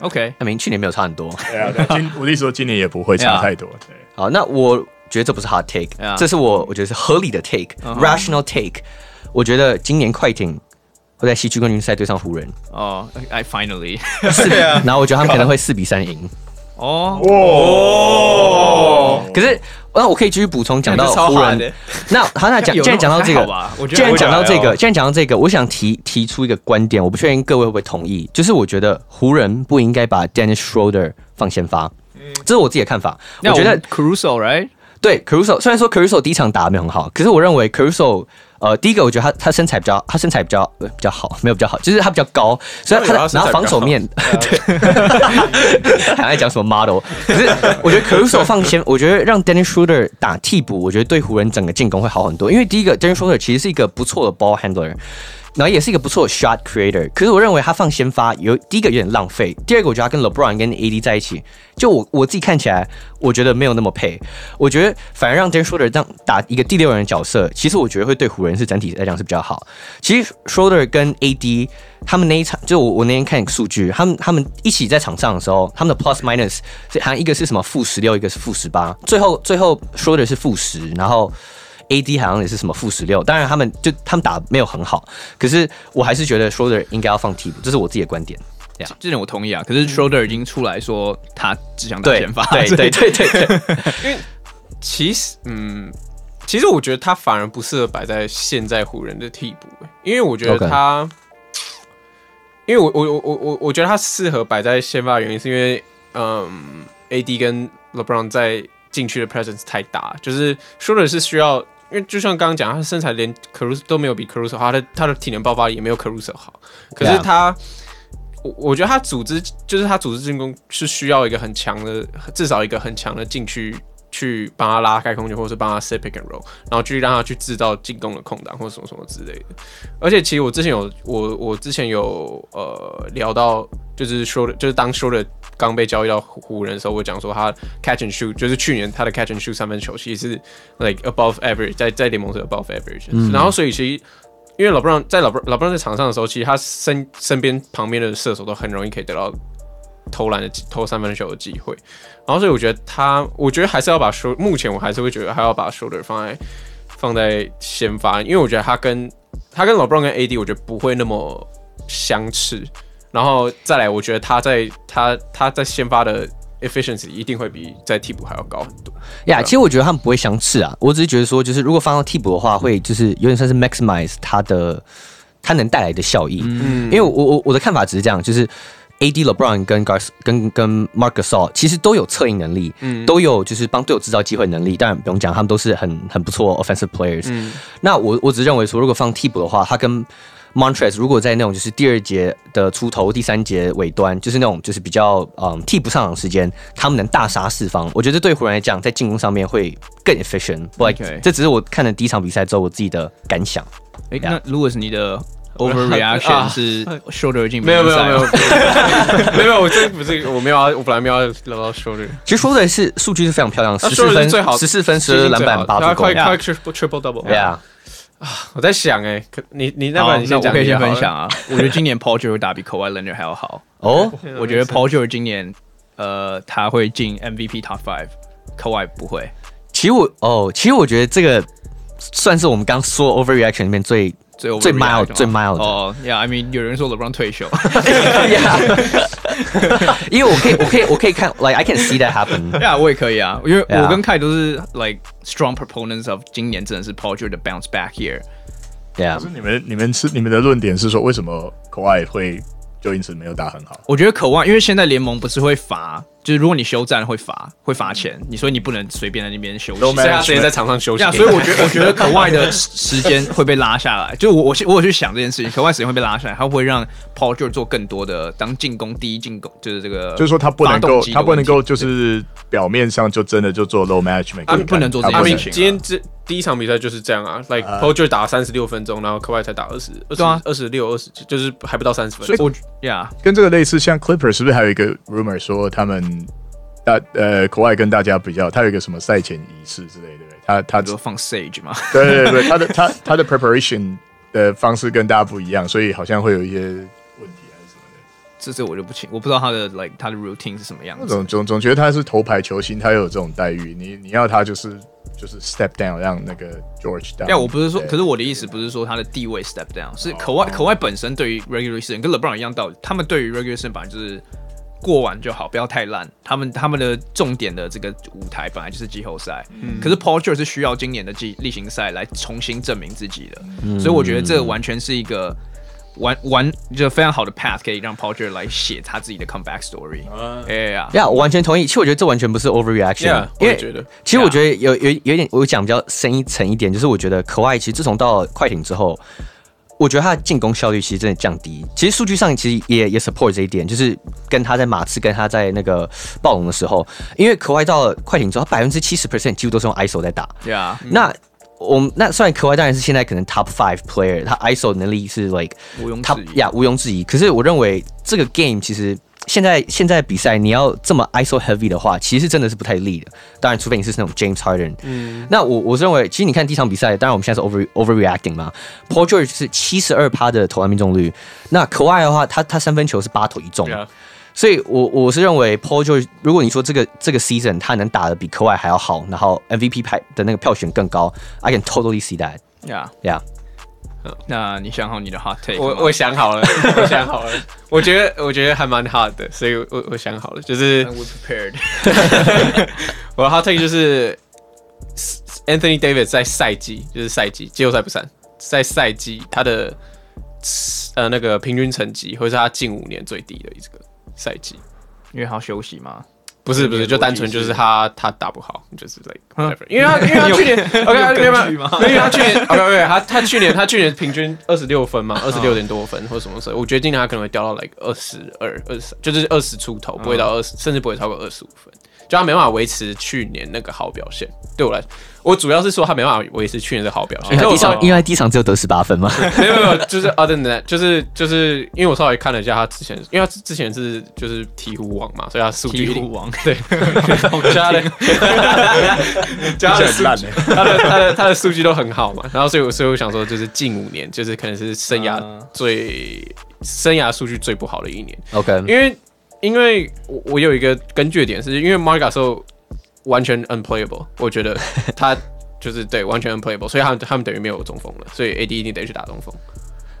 ，OK，那明去年没有差很多。对啊，今我弟说今年也不会差 太多。对，好，那我觉得这不是 hot take，这是我我觉得是合理的 take，rational take。我觉得今年快艇。会在西区冠军赛对上湖人。哦，I finally，然后我觉得他们可能会四比三赢。哦哦，可是那我可以继续补充讲到湖人，那好，那讲既然讲到这个，既然讲到这个，既然讲到这个，我想提提出一个观点，我不确定各位会不会同意，就是我觉得湖人不应该把 Dennis Schroeder 放先发，这是我自己的看法。我觉得 Caruso right？对 Caruso，虽然说 Caruso 第一场打的没有很好，可是我认为 Caruso。呃，第一个我觉得他他身材比较他身材比较呃比较好，没有比较好，就是他比较高，所以他然后防守面对，还爱讲什么 model，可是我觉得 Caruso 放先，我觉得让 Dennis Schroeder 打替补，我觉得对湖人整个进攻会好很多，因为第一个 Dennis Schroeder 其实是一个不错的 ball handler。然后也是一个不错的 shot creator。可是我认为他放先发有第一个有点浪费，第二个我觉得他跟 LeBron 跟 AD 在一起，就我我自己看起来，我觉得没有那么配。我觉得反而让 Dennis Schroeder 这样打一个第六人的角色，其实我觉得会对湖人是整体来讲是比较好。其实 Schroeder 跟 AD 他们那一场，就我我那天看数据，他们他们一起在场上的时候，他们的 plus minus 好像一个是什么负十六一个是负十八，最后最后 Schroeder 是负十，然后。AD 好像也是什么负十六，当然他们就他们打没有很好，可是我还是觉得 Shoulder 应该要放替补，这是我自己的观点。这样，这点我同意啊。可是 Shoulder 已经出来说他只想打先发，对对对对对。因为其实，嗯，其实我觉得他反而不适合摆在现在湖人的替补，因为我觉得他，因为我我我我我我觉得他适合摆在先发的原因是因为，嗯，AD 跟 LeBron 在禁区的 presence 太大，就是 Schroeder 是需要。因为就像刚刚讲，他身材连 Caruso 都没有比 Caruso 好，他的他的体能爆发力也没有 Caruso 好。可是他，我我觉得他组织就是他组织进攻是需要一个很强的，至少一个很强的禁区去帮他拉开空间，或者是帮他 set pick and roll，然后去让他去制造进攻的空档或者什么什么之类的。而且其实我之前有我我之前有呃聊到，就是说的，就是当说的。刚被交易到湖人的时候，我讲说他 catch and shoot，就是去年他的 catch and shoot 三分球其实是 like above average，在在联盟是 above average。嗯、然后所以其实因为老布朗在老布老布朗在场上的时候，其实他身身边旁边的射手都很容易可以得到投篮的投三分球的机会。然后所以我觉得他，我觉得还是要把 Schroeder，目前我还是会觉得还要把 Schroeder 放在放在先发，因为我觉得他跟他跟老布朗跟 AD，我觉得不会那么相斥。然后再来，我觉得他在他他在先发的 efficiency 一定会比在替补还要高很多。呀，yeah, 其实我觉得他们不会相斥啊，我只是觉得说，就是如果放到替补的话，会就是有点像是 maximize 他的他能带来的效益。嗯，因为我我我的看法只是这样，就是 AD LeBron 跟 Gar 跟跟 Marc Gasol 其实都有策应能力，嗯，都有就是帮队友制造机会能力。当然不用讲，他们都是很很不错 offensive players。嗯，那我我只是认为说，如果放替补的话，他跟 Montrez 如果在那种就是第二节的出头，第三节尾端，就是那种就是比较嗯替补上场时间，他们能大杀四方，我觉得对湖人来讲，在进攻上面会更 efficient。Like 这只是我看了第一场比赛之后我自己的感想。哎，那如果是你的 overreaction 是 Schroeder 进，没有没有没有没有，我真不是我没有啊，我本来没有要聊到 Schroeder。其实 shoulder 是数据是非常漂亮，十四分最好十四分十篮板八助攻，快快 triple double。Yeah。啊，我在想哎、欸，可你你那边你先讲，我可以先分享啊。我觉得今年 Paul George 会打比 Kawhi Leonard 还要好哦。我觉得 Paul George 今年呃他会进 MVP Top Five，Kawhi 不会。其实我哦，其实我觉得这个算是我们刚说 Overreaction 里面最。最最 mild 最 mild 哦，Yeah，I mean 有人说 LeBron 退休，因为我可以我可以我可以看，like I can see that happen。Yeah，我也可以啊，因为我跟凯都是 like strong proponents of 今年真的是 Paul George 的 bounce back year。Yeah，可是你们你们是你们的论点是说为什么 Kawhi 会就因此没有打很好？我觉得 Kawhi 因为现在联盟不是会罚。就是如果你休战会罚会罚钱，你所以你不能随便在那边休息，所以他直接在场上休息。所以我觉得我觉得 Kawhi 的时间会被拉下来。就我我我有去想这件事情，Kawhi 时间会被拉下来，他会不会让 Paul George 做更多的当进攻第一进攻，就是这个，就是说他不能够他不能够就是表面上就真的就做 low management，他不能做这件事情。今天这第一场比赛就是这样啊，like Paul George 打了三十六分钟，然后 Kawhi 才打二十，对啊，二十六二十，就是还不到三十分。所以我呀，跟这个类似，像 Clippers 是不是还有一个 rumor 说他们？大呃，国外跟大家比较，他有一个什么赛前仪式之类的，他他都放 Sage 嘛？对对对，他的他他的 preparation 的方式跟大家不一样，所以好像会有一些问题还是什么的。这这我就不清，我不知道他的 like 他的 routine 是什么样子。总总总觉得他是头牌球星，他又有这种待遇，你你要他就是就是 step down 让那个 George down。但我不是说，可是我的意思不是说他的地位 step down，是可外可外本身对于 regular season 跟 LeBron 一样道理，他们对于 regular season 本来就是。过完就好，不要太烂。他们他们的重点的这个舞台本来就是季后赛，嗯、可是 Paul George 是需要今年的季例行赛来重新证明自己的，嗯、所以我觉得这完全是一个完完就非常好的 path，可以让 Paul George 来写他自己的 comeback story。哎呀呀，我完全同意。其实我觉得这完全不是 overreaction，、yeah, 因为觉得其实我觉得有有有点我讲比较深一层一点，就是我觉得可爱其实自从到了快艇之后。我觉得他的进攻效率其实真的降低。其实数据上其实也也 support 这一点，就是跟他在马刺跟他在那个暴龙的时候，因为可外到了快艇之后，他百分之七十 percent 几乎都是用 ISO 在打。对啊。那我们那虽然可外当然是现在可能 top five player，他 ISO 能力是 like 毋庸他置疑。呀毋庸置疑。可是我认为这个 game 其实现在现在比赛你要这么 ISO heavy 的话，其实真的是不太利的。当然，除非你是那种 James Harden。嗯，那我我是认为，其实你看第一场比赛，当然我们现在是 over overreacting 嘛。Paul George 是七十二趴的投篮命中率，那可外的话，他他三分球是八投一中。对啊，所以我我是认为 Paul George，如果你说这个这个 season 他能打的比科外还要好，然后 MVP 排的那个票选更高，I can totally see that。Yeah, Yeah，那你想好你的 hot take 我我想好了，我想好了，我觉得我觉得还蛮 hard 的，所以我我想好了，就是 we prepared。我的 hot take 就是 Anthony Davis 在赛季就是赛季季后赛不算，在赛季他的呃那个平均成绩会是他近五年最低的一个赛季。因为他要休息嘛。不是不是，就单纯就是是他他打不好，就是 like whatever，因为他因为他 去年 OK 他没有没有，因为他去年 OK OK 他他去年他去年平均二十六分嘛，二十六点多分或什么时候，我觉得今年他可能会掉到 like 二十二二十，就是二十出头，不会到二十，甚至不会超过二十五分，就他没办法维持去年那个好表现。对我来，我主要是说他没办法维持去年的好表现。因为他第一场因为他第一场只有得十八分嘛。没有没有，就是 other than that，就是就是因为我稍微看了一下他之前，因为他之前是就是鹈鹕王嘛，所以他数据鹈鹕王对，加的 加的数据，他的他的他的数据都很好嘛，然后所以我所以我想说，就是近五年就是可能是生涯最生涯数据最不好的一年，OK，因为因为我我有一个根据的点是因为 Marc Gasol 完全 unplayable，我觉得 他就是对完全 unplayable，所以他们他们等于没有中锋了，所以 AD 一定得去打中锋。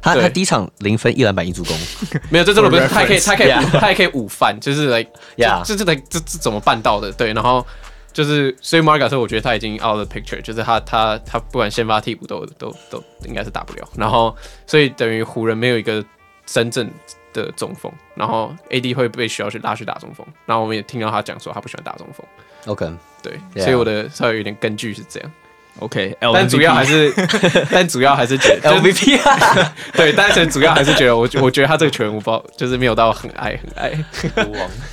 他他第一场零分一篮板一助攻。没有，这真的不是，他还可以，他可以 他还可以午饭，就是 like，Yeah 这这这这这怎么办到的？对，然后就是，所以 Marc Gasol 我觉得他已经 out of the picture，就是他他他不管先发替补都都都应该是打不了，然后所以等于湖人没有一个真正的中锋，然后 AD 会被需要去拉去打中锋，然后我们也听到他讲说他不喜欢打中锋，OK，对所以我的稍微有点根据是这样，OK，但主要还是，但主要还是觉得 LVP 对，但是主要还是觉得我我觉得他这个球员我不知道，就是没有到很爱很爱。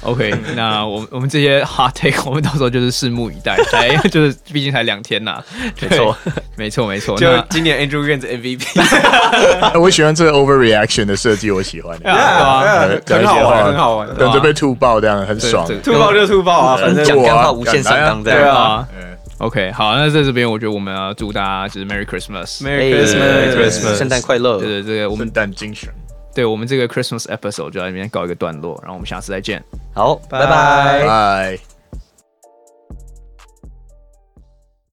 OK，那我们我们这些 hot take，我们到时候就是拭目以待，才就是毕竟才两天呐，没错，没错没错。就那今年 Andrew Wiggins MVP，哎我喜欢这个 overreaction 的设计，我喜欢。很好玩，很好玩。等着被吐爆，这样很爽。对吐爆就吐爆啊，反正讲干话无限上纲这样。对啊啊嗯，OK，好，那在这边我觉得我们要祝大家就是 Merry Christmas。Merry 哎 Christmas，Christmas 圣诞快乐。对对，这个我们圣诞精神。对我们这个 Christmas episode 就在这边告一个段落，然后我们下次再见。好，拜拜拜。拜。